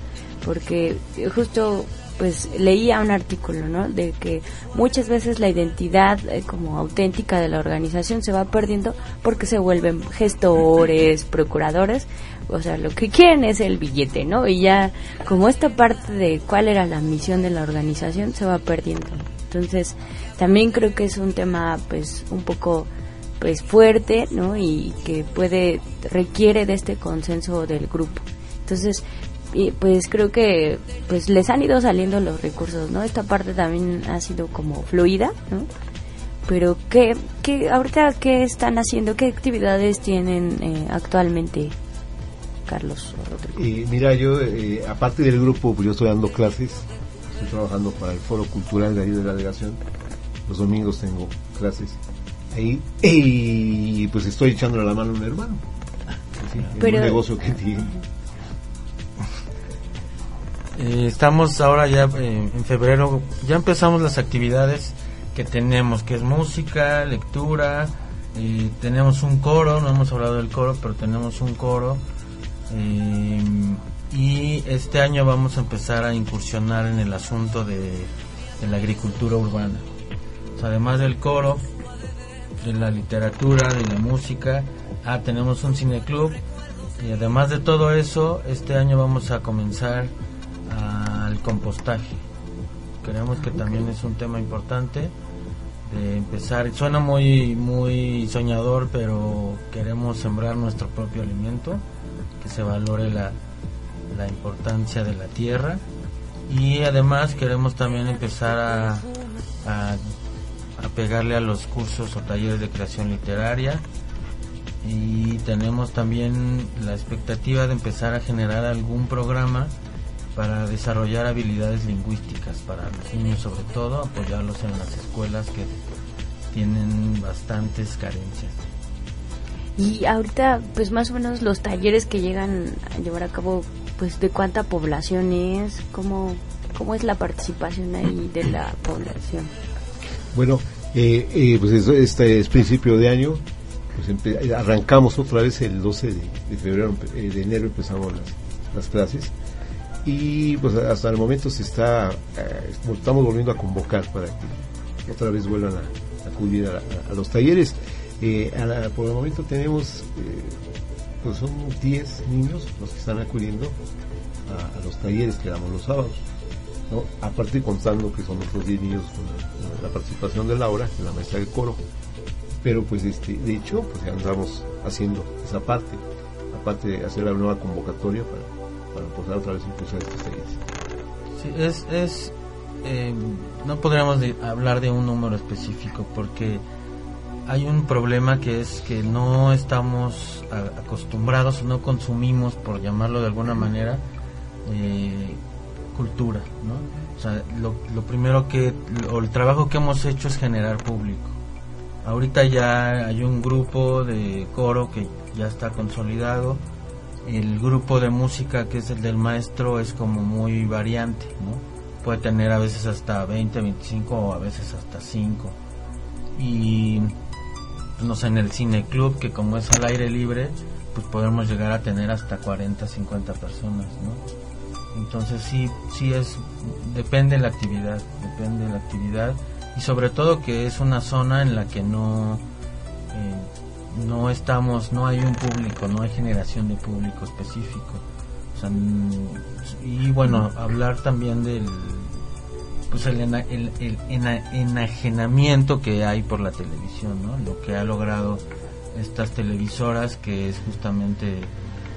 porque justo pues leía un artículo, ¿no? De que muchas veces la identidad eh, como auténtica de la organización se va perdiendo porque se vuelven gestores, procuradores, o sea, lo que quieren es el billete, ¿no? Y ya como esta parte de cuál era la misión de la organización se va perdiendo. Entonces, también creo que es un tema pues un poco pues fuerte, ¿no? Y que puede requiere de este consenso del grupo. Entonces, y pues creo que pues les han ido saliendo los recursos, ¿no? Esta parte también ha sido como fluida, ¿no? Pero ¿qué, qué ahorita qué están haciendo? ¿Qué actividades tienen eh, actualmente, Carlos? Y mira, yo, eh, aparte del grupo, pues yo estoy dando clases, estoy trabajando para el Foro Cultural de ahí de la delegación. Los domingos tengo clases ahí y pues estoy echándole la mano a un hermano. Sí, en un negocio que tiene. Eh, estamos ahora ya eh, en febrero, ya empezamos las actividades que tenemos, que es música, lectura, eh, tenemos un coro, no hemos hablado del coro, pero tenemos un coro. eh, y este año vamos a empezar a incursionar en el asunto de, la agricultura urbana. Además del coro, de la literatura, de la música, ah, tenemos un cineclub. Y además de todo eso, este año vamos a comenzar compostaje. Creemos que también es un tema importante de empezar. Suena muy muy soñador, pero queremos sembrar nuestro propio alimento, que se valore la, la importancia de la tierra y además queremos también empezar a, a, a pegarle a los cursos o talleres de creación literaria y tenemos también la expectativa de empezar a generar algún programa para desarrollar habilidades lingüísticas para los niños sobre todo, apoyarlos en las escuelas que tienen bastantes carencias. Y ahorita, pues más o menos los talleres que llegan a llevar a cabo, pues de cuánta población es, cómo, cómo es la participación ahí de la población. Bueno, eh, eh, pues eso- este es principio de año, pues arrancamos otra vez el 12 de, de febrero, eh, de enero empezamos las, las clases y pues hasta el momento se está, eh, estamos volviendo a convocar para que otra vez vuelvan a, acudir a, los talleres. Eh, por el momento tenemos, eh, pues son 10 niños los que están acudiendo a, los talleres que damos los sábados. Aparte contando que son otros 10 niños con la, participación de Laura, la maestra del coro. Pero pues este, de hecho, pues ya andamos haciendo esa parte, aparte de hacer la nueva convocatoria para, para empezar otra vez impulsar estos talleres. Sí, es, es eh, no podríamos hablar de un número específico porque hay un problema que es que no estamos acostumbrados, no consumimos, por llamarlo de alguna manera, eh, cultura, ¿no? O sea, lo, lo primero que, o el trabajo que hemos hecho es generar público. Ahorita ya hay un grupo de coro que ya está consolidado. El grupo de música que es el del maestro es como muy variante, ¿no? Puede tener a veces hasta 20, 25 o a veces hasta 5. Y no sé, en el cine club, que como es al aire libre, pues podemos llegar a tener hasta 40, 50 personas, ¿no? Entonces sí, sí es, depende de la actividad, depende de la actividad y sobre todo que es una zona en la que no, eh, no estamos, no hay un público, no hay generación de público específico. Mm, y bueno, hablar también del pues el, ena- el, el ena- enajenamiento que hay por la televisión, ¿no? Lo que ha logrado estas televisoras que es justamente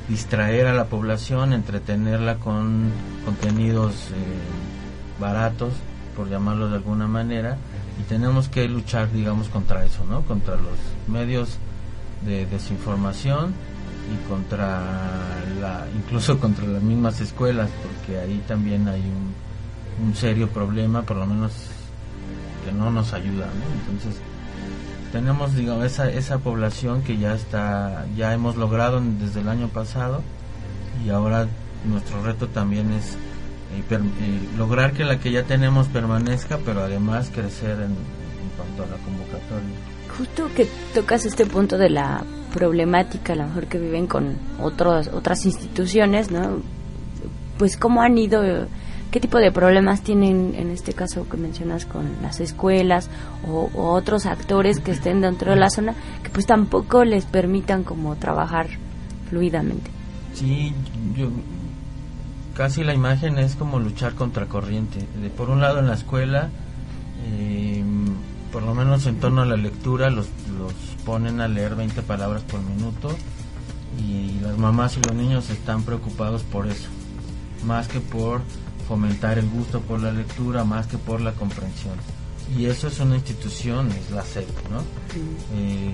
distraer a la población, entretenerla con contenido medios eh, baratos, por llamarlo de alguna manera, y tenemos que luchar, digamos, contra eso, ¿no? Contra los medios de desinformación y contra la, incluso contra las mismas escuelas, porque ahí también hay un, un serio problema, por lo menos que no nos ayuda, ¿no? Entonces, tenemos digamos esa esa población que ya está ya hemos logrado desde el año pasado y ahora nuestro reto también es eh, eh, lograr que la que ya tenemos permanezca pero además crecer en cuanto a la convocatoria Justo que tocas este punto de la problemática, a lo mejor que viven con otros, otras instituciones, ¿no? Pues cómo han ido, qué tipo de problemas tienen en este caso que mencionas con las escuelas o, o otros actores que estén dentro de la zona que pues tampoco les permitan como trabajar fluidamente. Sí, yo casi la imagen es como luchar contra corriente. De, por un lado en la escuela, eh, por lo menos en torno a la lectura, los, los ponen a leer 20 palabras por minuto y las mamás y los niños están preocupados por eso, más que por fomentar el gusto por la lectura, más que por la comprensión. Y eso es una institución, es la SEP, ¿no? Eh,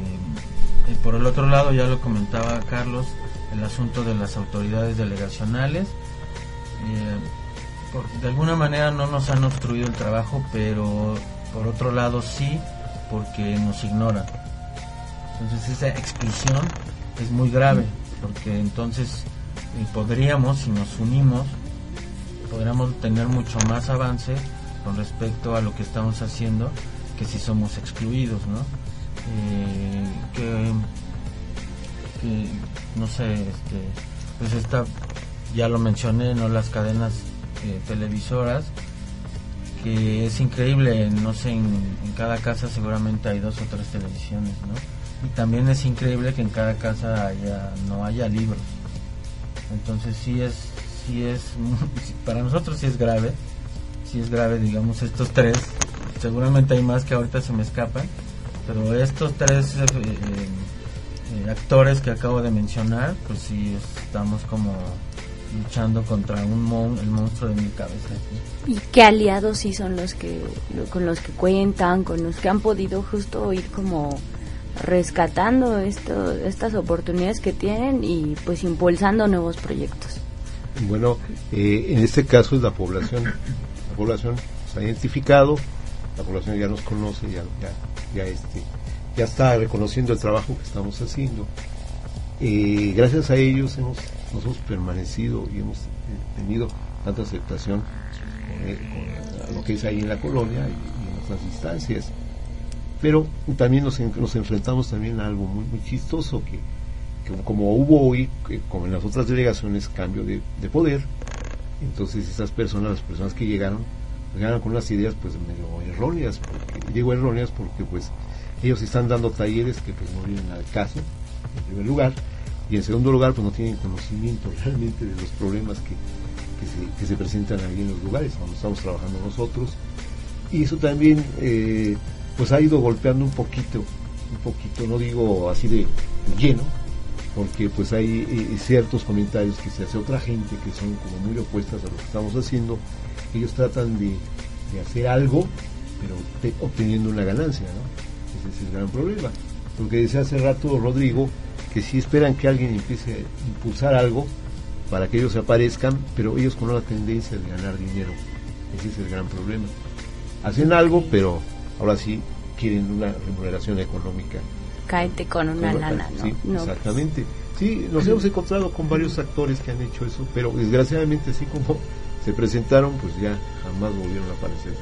por el otro lado, ya lo comentaba Carlos, el asunto de las autoridades delegacionales. Eh, de alguna manera no nos han obstruido el trabajo, pero por otro lado sí, porque nos ignoran. Entonces esa exclusión es muy grave, porque entonces eh, podríamos, si nos unimos, podríamos tener mucho más avance con respecto a lo que estamos haciendo que si somos excluidos, ¿no? Eh, que, que, no sé, este, pues esta, ya lo mencioné, ¿no? Las cadenas eh, televisoras, que es increíble, no sé, en, cada casa seguramente hay dos o tres televisiones, ¿no? Y también es increíble que en cada casa haya, no haya libros. Entonces sí es, sí es, para nosotros sí es grave, sí es grave, digamos, estos tres, seguramente hay más que ahorita se me escapan, pero estos tres eh, eh, actores que acabo de mencionar, pues sí estamos como luchando contra un mon el monstruo de mi cabeza. ¿Y qué aliados sí son los que con los que cuentan, con los que han podido justo ir como rescatando esto, estas oportunidades que tienen y pues impulsando nuevos proyectos? Bueno, eh, en este caso es la población. La población se ha identificado, la población ya nos conoce, ya, ya, ya, este, ya está reconociendo el trabajo que estamos haciendo. Eh, gracias a ellos hemos nosotros permanecido y hemos eh, tenido tanta aceptación con lo que es ahí en la colonia y, en nuestras instancias. Pero también nos, nos enfrentamos también a algo muy, muy chistoso que, que como hubo hoy, que como en las otras delegaciones, cambio de, de poder, entonces esas personas, las personas que llegaron, llegaron con unas ideas pues medio erróneas, porque, digo erróneas porque pues ellos están dando talleres que pues no vienen al caso, en primer lugar, y en segundo lugar pues no tienen conocimiento realmente de los problemas que, que, se, que se presentan ahí en los lugares donde estamos trabajando nosotros, y eso también eh, pues ha ido golpeando un poquito, un poquito, no digo así de lleno, porque pues hay eh, ciertos comentarios que se hace otra gente que son como muy opuestas a lo que estamos haciendo. Ellos tratan de, de hacer algo, pero te- obteniendo una ganancia, ¿no? Ese es el gran problema. Porque decía hace rato Rodrigo que si esperan que alguien empiece a impulsar algo para que ellos aparezcan, pero ellos con una tendencia de ganar dinero. Ese es el gran problema. Hacen algo, pero ahora sí quieren una remuneración económica Cáete con una con- lana, ¿no? sí, No, pues, exactamente. Sí, nos hemos encontrado con varios actores que han hecho eso, pero desgraciadamente así como se presentaron, pues ya jamás volvieron a aparecer.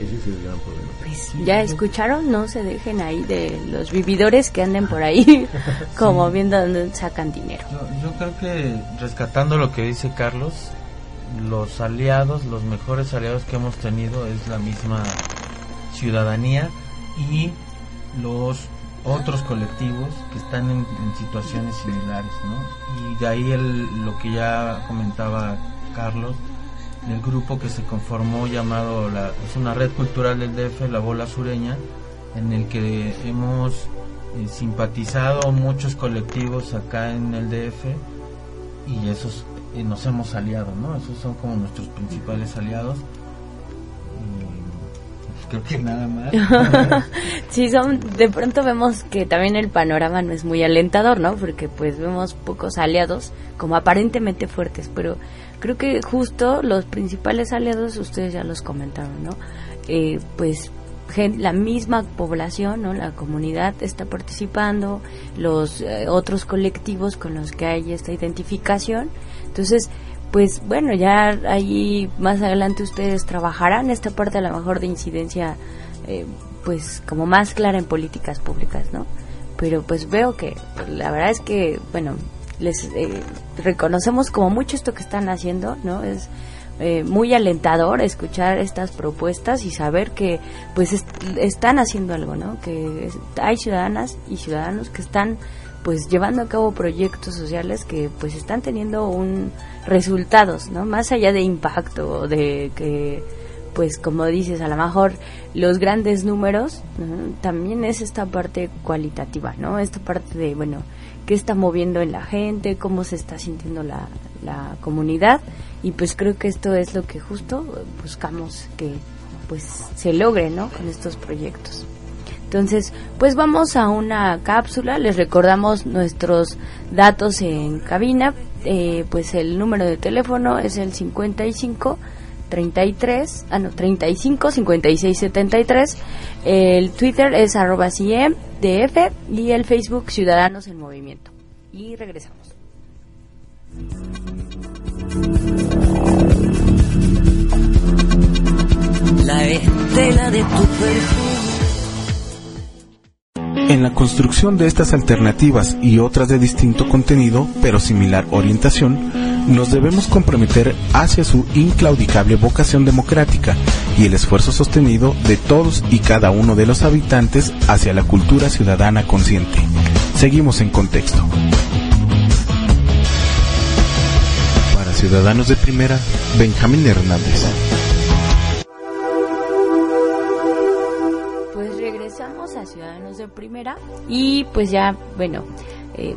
Ese es el gran problema. pues, ya escucharon, no se dejen ahí de los vividores que anden por ahí como viendo dónde sacan dinero. Yo, yo creo que rescatando lo que dice Carlos, los aliados, los mejores aliados que hemos tenido es la misma ciudadanía y los otros colectivos que están en, en situaciones similares, ¿no? Y de ahí el, lo que ya comentaba Carlos, el grupo que se conformó llamado, la, es una red cultural del DF, la Bola Sureña, en el que hemos eh, simpatizado muchos colectivos acá en el DF y esos eh, nos hemos aliado, ¿no? Esos son como nuestros principales aliados. Creo que nada más. sí, son, de pronto vemos que también el panorama no es muy alentador, ¿no? Porque pues vemos pocos aliados como aparentemente fuertes, pero creo que justo los principales aliados ustedes ya los comentaron, ¿no? Eh, pues la misma población, ¿no? la comunidad está participando, los eh, otros colectivos con los que hay esta identificación. Entonces, pues bueno, ya ahí más adelante ustedes trabajarán esta parte a lo mejor de incidencia, eh, pues como más clara en políticas públicas, ¿no? Pero pues veo que la verdad es que, bueno, les eh, reconocemos como mucho esto que están haciendo, ¿no? Es eh, muy alentador escuchar estas propuestas y saber que pues est- están haciendo algo, ¿no? Que hay ciudadanas y ciudadanos que están pues llevando a cabo proyectos sociales que pues están teniendo un resultados, ¿no? Más allá de impacto de que pues como dices, a lo mejor los grandes números, también es esta parte cualitativa, ¿no? Esta parte de, bueno, qué está moviendo en la gente, cómo se está sintiendo la, la comunidad y pues creo que esto es lo que justo buscamos que pues se logre, ¿no? Con estos proyectos. Entonces, pues vamos a una cápsula, les recordamos nuestros datos en cabina, eh, pues el número de teléfono es el 55 33, ah no, 35 56 73, el Twitter es arroba CIEM DF y el Facebook Ciudadanos en Movimiento. Y regresamos. La estela de tu perfume. En la construcción de estas alternativas y otras de distinto contenido, pero similar orientación, nos debemos comprometer hacia su inclaudicable vocación democrática y el esfuerzo sostenido de todos y cada uno de los habitantes hacia la cultura ciudadana consciente. Seguimos en contexto. Para Ciudadanos de Primera, Benjamín Hernández. Primera y pues ya, bueno, eh,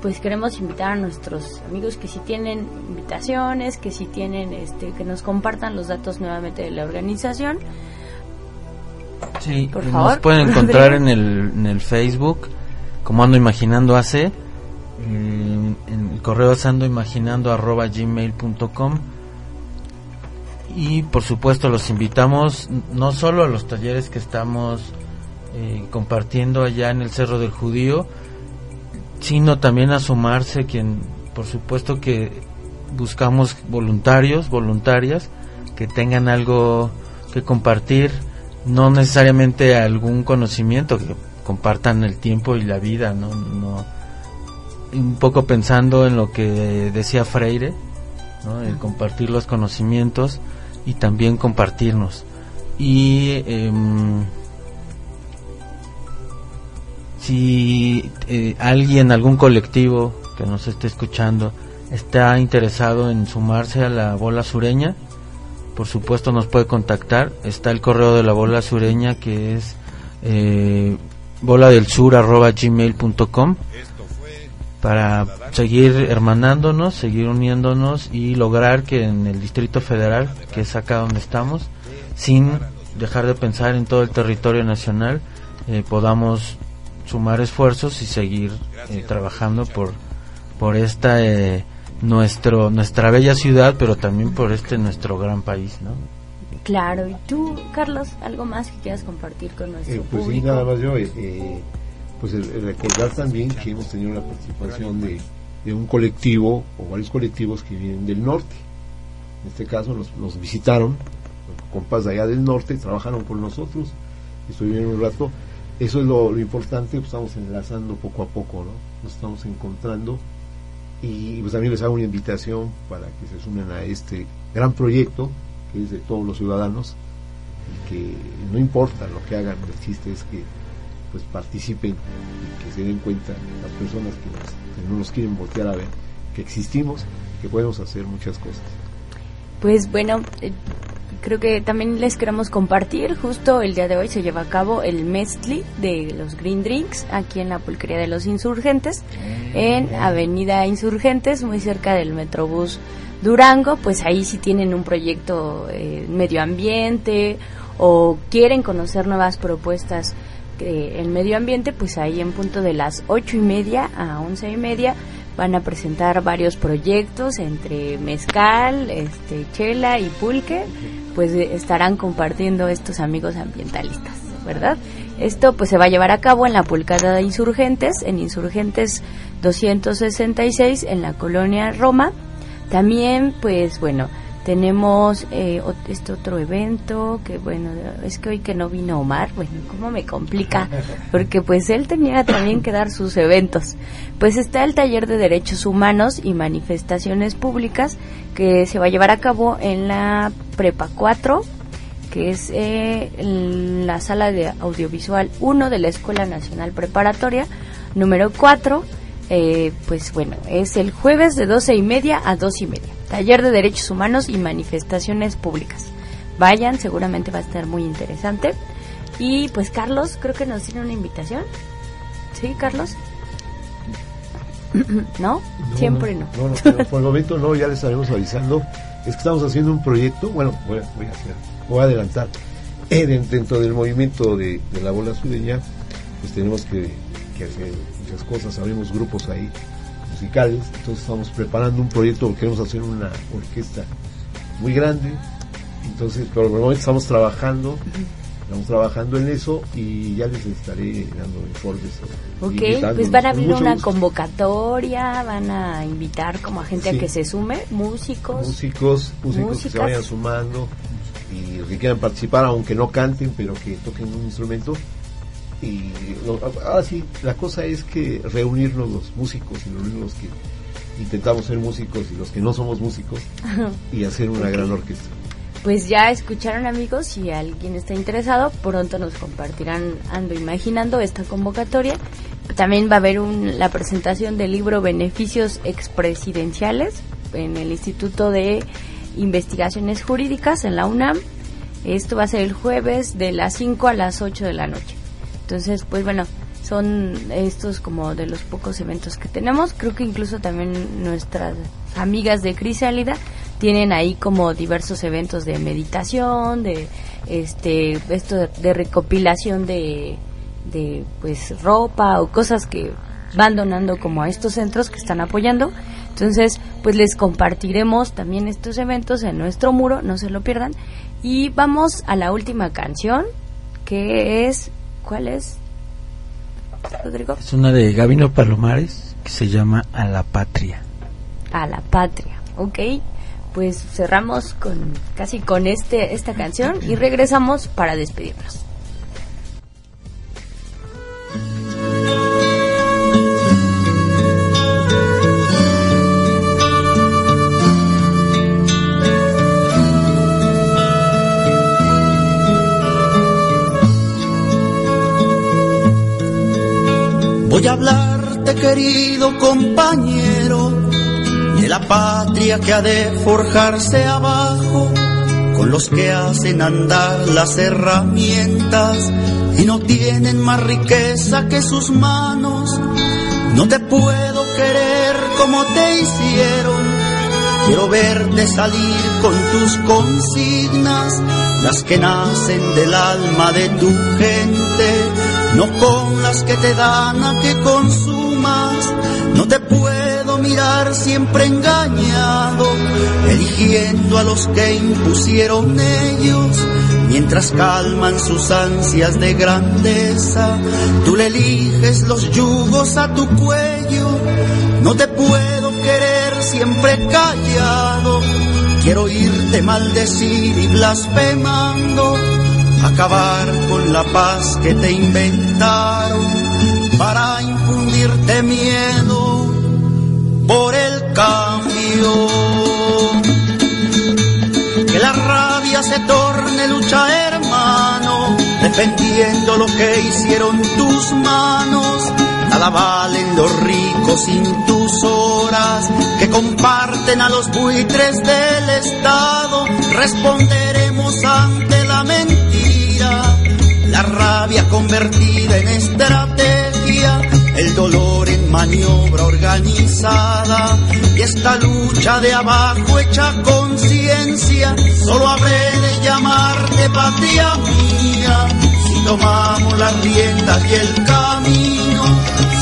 pues queremos invitar a nuestros amigos que si tienen invitaciones, que si tienen, este, que nos compartan los datos nuevamente de la organización. Sí, Por nos favor. pueden encontrar en el, en el Facebook como Ando Imaginando AC, eh, en el correo es andoimaginando arroba gmail.com y por supuesto los invitamos no solo a los talleres que estamos eh, compartiendo allá en el Cerro del Judío, sino también a sumarse quien, por supuesto que buscamos voluntarios, voluntarias que tengan algo que compartir, no necesariamente algún conocimiento, que compartan el tiempo y la vida, no, no un poco pensando en lo que decía Freire, ¿no? el compartir los conocimientos y también compartirnos. Y em, si eh, alguien, algún colectivo que nos esté escuchando, está interesado en sumarse a la bola sureña, por supuesto nos puede contactar. Está el correo de la bola sureña que es eh, bola del sur arroba gmail.com para seguir hermanándonos, seguir uniéndonos y lograr que en el Distrito Federal, que es acá donde estamos, sin dejar de pensar en todo el territorio nacional, eh, podamos sumar esfuerzos y seguir eh, trabajando por por esta eh, nuestro nuestra bella ciudad, pero también por este nuestro gran país, ¿no? Claro, y tú, Carlos, algo más que quieras compartir con nuestro Eh, pues sí, público. nada más yo, eh, eh, pues recordar también que hemos tenido la participación de, de un colectivo o varios colectivos que vienen del norte. En este caso nos, nos visitaron, los compas de allá del norte, trabajaron con nosotros, estuvieron un rato. Eso es lo, importante, pues estamos enlazando poco a poco, ¿no? Nos estamos encontrando y pues también les hago una invitación para que se sumen a este gran proyecto que es de todos los ciudadanos y que no importa lo que hagan, el chiste es que pues participen y que se den cuenta las personas que, nos- que no nos quieren voltear a ver que existimos, que podemos hacer muchas cosas. Pues bueno, eh, creo que también les queremos compartir, justo el día de hoy se lleva a cabo el Mezcli de los Green Drinks aquí en la Pulquería de los Insurgentes, en Avenida Insurgentes, muy cerca del Metrobús Durango, pues ahí si tienen un proyecto eh, medio ambiente o quieren conocer nuevas propuestas eh, en medio ambiente, pues ahí en punto de las ocho y media a once y media van a presentar varios proyectos entre mezcal, este, chela y pulque, pues eh, estarán compartiendo estos amigos ambientalistas, ¿verdad? Esto pues se va a llevar a cabo en la Pulcada de Insurgentes, en Insurgentes 266 en la colonia Roma. También pues bueno, tenemos eh, este otro evento que bueno, es que hoy que no vino Omar, bueno, cómo me complica, porque pues él tenía también que dar sus eventos. Pues está el taller de derechos humanos y manifestaciones públicas que se va a llevar a cabo en la Prepa 4, que es eh, en la sala de audiovisual 1 de la Escuela Nacional Preparatoria, número 4. Eh, pues bueno, es el jueves de 12 y media a 2 y media. Taller de Derechos Humanos y Manifestaciones Públicas. Vayan, seguramente va a estar muy interesante. Y pues Carlos, creo que nos tiene una invitación. ¿Sí, Carlos? ¿No? Siempre no. No, no, pero por el momento no, ya les estaremos avisando. Es que estamos haciendo un proyecto, bueno, voy a, voy a hacer, voy a adelantar. Eh, den- dentro del movimiento de, de la bola sureña, pues tenemos que, que hacer muchas cosas, abrimos grupos ahí musicales, entonces estamos preparando un proyecto, queremos hacer una orquesta muy grande, entonces, por el momento estamos trabajando, estamos trabajando en eso y ya les estaré dando informes. Ok, invitándolos. pues van a abrir una gusto. convocatoria, van a invitar como a gente Sí. a que se sume, músicos. músicos, músicos que se vayan sumando y que quieran participar, aunque no canten, pero que toquen un instrumento. Y lo- ahora sí, la cosa es que reunirnos los músicos y reunirnos los que intentamos ser músicos y los que no somos músicos y hacer una gran orquesta. Pues ya escucharon amigos, si alguien está interesado, pronto nos compartirán Ando Imaginando esta convocatoria. También va a haber un- la presentación del libro Beneficios Expresidenciales en el Instituto de Investigaciones Jurídicas en la UNAM. Esto va a ser el jueves de las 5 a las 8 de la noche. Entonces, pues bueno, son estos como de los pocos eventos que tenemos. Creo que incluso también nuestras amigas de Crisálida tienen ahí como diversos eventos de meditación, de este esto de, recopilación de, de pues ropa o cosas que van donando como a estos centros que están apoyando. Entonces, pues les compartiremos también estos eventos en nuestro muro, no se lo pierdan. Y vamos a la última canción, que es ¿cuál es? Rodrigo, Es una de Gabino Palomares que se llama A la Patria. a la patria, ¿ok? Pues cerramos con casi con este esta canción y regresamos para despedirnos. Voy a hablarte, querido compañero, de la patria que ha de forjarse abajo, con los que hacen andar las herramientas y no tienen más riqueza que sus manos. No te puedo querer como te hicieron. Quiero verte salir con tus consignas, las que nacen del alma de tu gente, no con las que te dan a que consumas. No te puedo mirar siempre engañado, eligiendo a los que impusieron ellos, mientras calman sus ansias de grandeza. Tú le eliges los yugos a tu cuello, no te puedo querer siempre callado. Quiero oírte maldecir y blasfemando, acabar con la paz que te inventaron para infundirte miedo por el cambio. Que la rabia se torne lucha, hermano, defendiendo lo que hicieron tus manos. Nada valen los ricos sin tus horas que comparten a los buitres del Estado. Responderemos ante la mentira, la rabia convertida en estrategia, el dolor en maniobra organizada y esta lucha de abajo hecha conciencia, solo habré de llamarte patria mía si tomamos las riendas y el camino,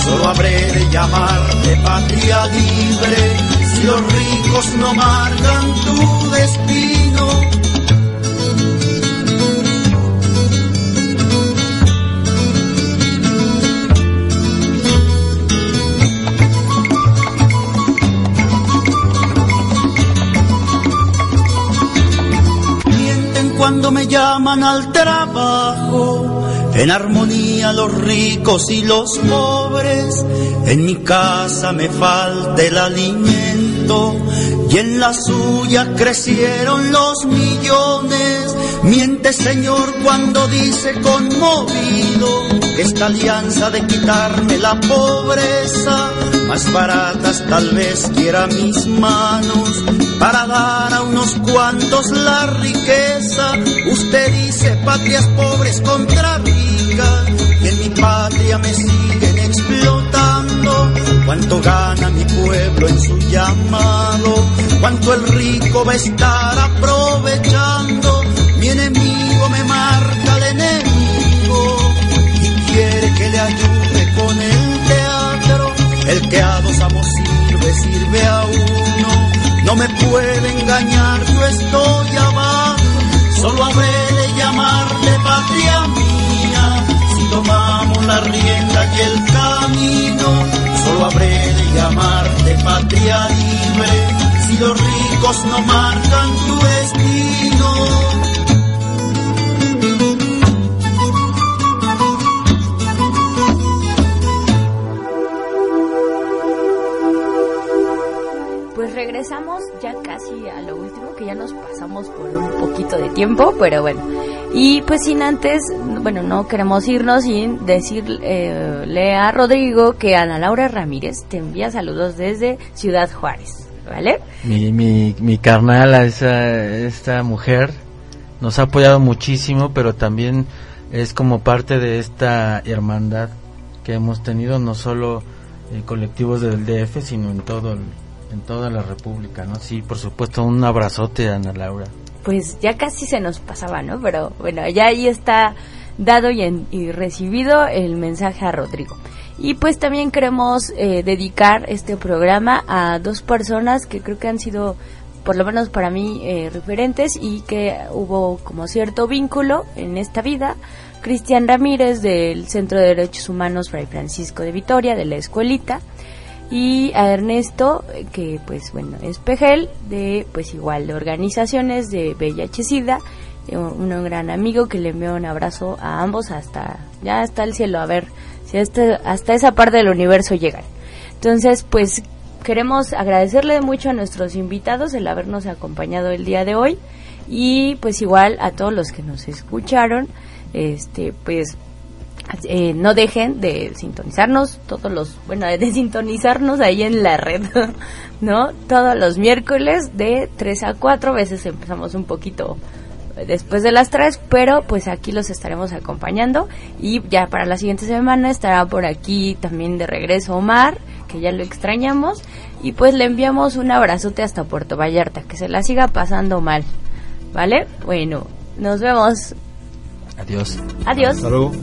solo habré de llamarte patria libre si los ricos no marcan tu destino. Cuando me llaman al trabajo, en armonía los ricos y los pobres, en mi casa me falta el alimento y en la suya crecieron los millones. Miente Señor cuando dice conmovido esta alianza de quitarme la pobreza, más baratas tal vez quiera mis manos para dar a unos cuantos la riqueza. Usted dice patrias pobres contra ricas y en mi patria me siguen explotando. Cuánto gana mi pueblo en su llamado, cuánto el rico va a estar aprovechando. Mi enemigo me marca le ayude con el teatro. El que a dos amos sirve, sirve a uno. No me puede engañar, yo estoy abajo. Solo habré de llamarle patria mía si tomamos la rienda y el camino. Solo habré de llamarte patria libre si los ricos no marcan tu destino. Regresamos ya casi a lo último, que ya nos pasamos por un poquito de tiempo, pero bueno. Y pues sin antes, bueno, no queremos irnos sin decirle a Rodrigo que Ana Laura Ramírez te envía saludos desde Ciudad Juárez, ¿vale? Mi, mi, mi carnal, a esa, esta mujer, nos ha apoyado muchísimo, pero también es como parte de esta hermandad que hemos tenido, no solo eh, colectivos del DF, sino en todo el- en toda la República, ¿no? Sí, por supuesto, un abrazote Ana Laura. Pues ya casi se nos pasaba, ¿no? Pero bueno, ya ahí está dado y, en- y recibido el mensaje a Rodrigo. Y pues también queremos eh, dedicar este programa a dos personas que creo que han sido, por lo menos para mí, eh, referentes y que hubo como cierto vínculo en esta vida. Cristian Ramírez del Centro de Derechos Humanos Fray Francisco de Vitoria, de la Escuelita y a Ernesto que pues bueno es Pejel de pues igual de organizaciones de VIH SIDA un, un gran amigo que le envío un abrazo a ambos hasta ya hasta el cielo. A ver si hasta, hasta esa parte del universo llegan. Entonces pues queremos agradecerle mucho a nuestros invitados el habernos acompañado el día de hoy. Y pues igual a todos los que nos escucharon este pues eh, no dejen de sintonizarnos todos los bueno de sintonizarnos ahí en la red no todos los miércoles de 3 a 4 veces empezamos un poquito después de las 3 pero pues aquí los estaremos acompañando. Y ya para la siguiente semana estará por aquí también de regreso Omar que ya lo extrañamos. Y pues le enviamos un abrazote hasta Puerto Vallarta que se la siga pasando mal vale bueno nos vemos Adiós. Adiós. Hasta luego.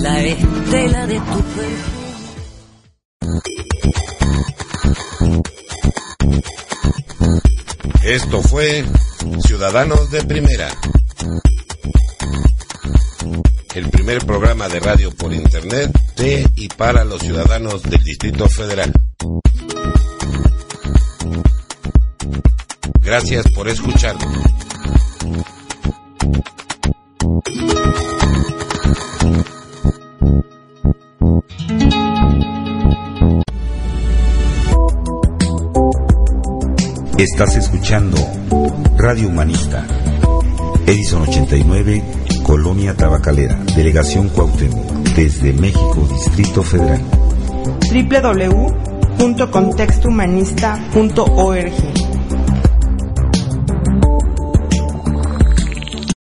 La estela de tu. Esto fue Ciudadanos de Primera. El primer programa de radio por internet de y para los ciudadanos del Distrito Federal. Gracias por escucharnos. Estás escuchando Radio Humanista. Edison 89, Colonia Tabacalera, Delegación Cuauhtémoc, desde México, Distrito Federal. www.contextohumanista.org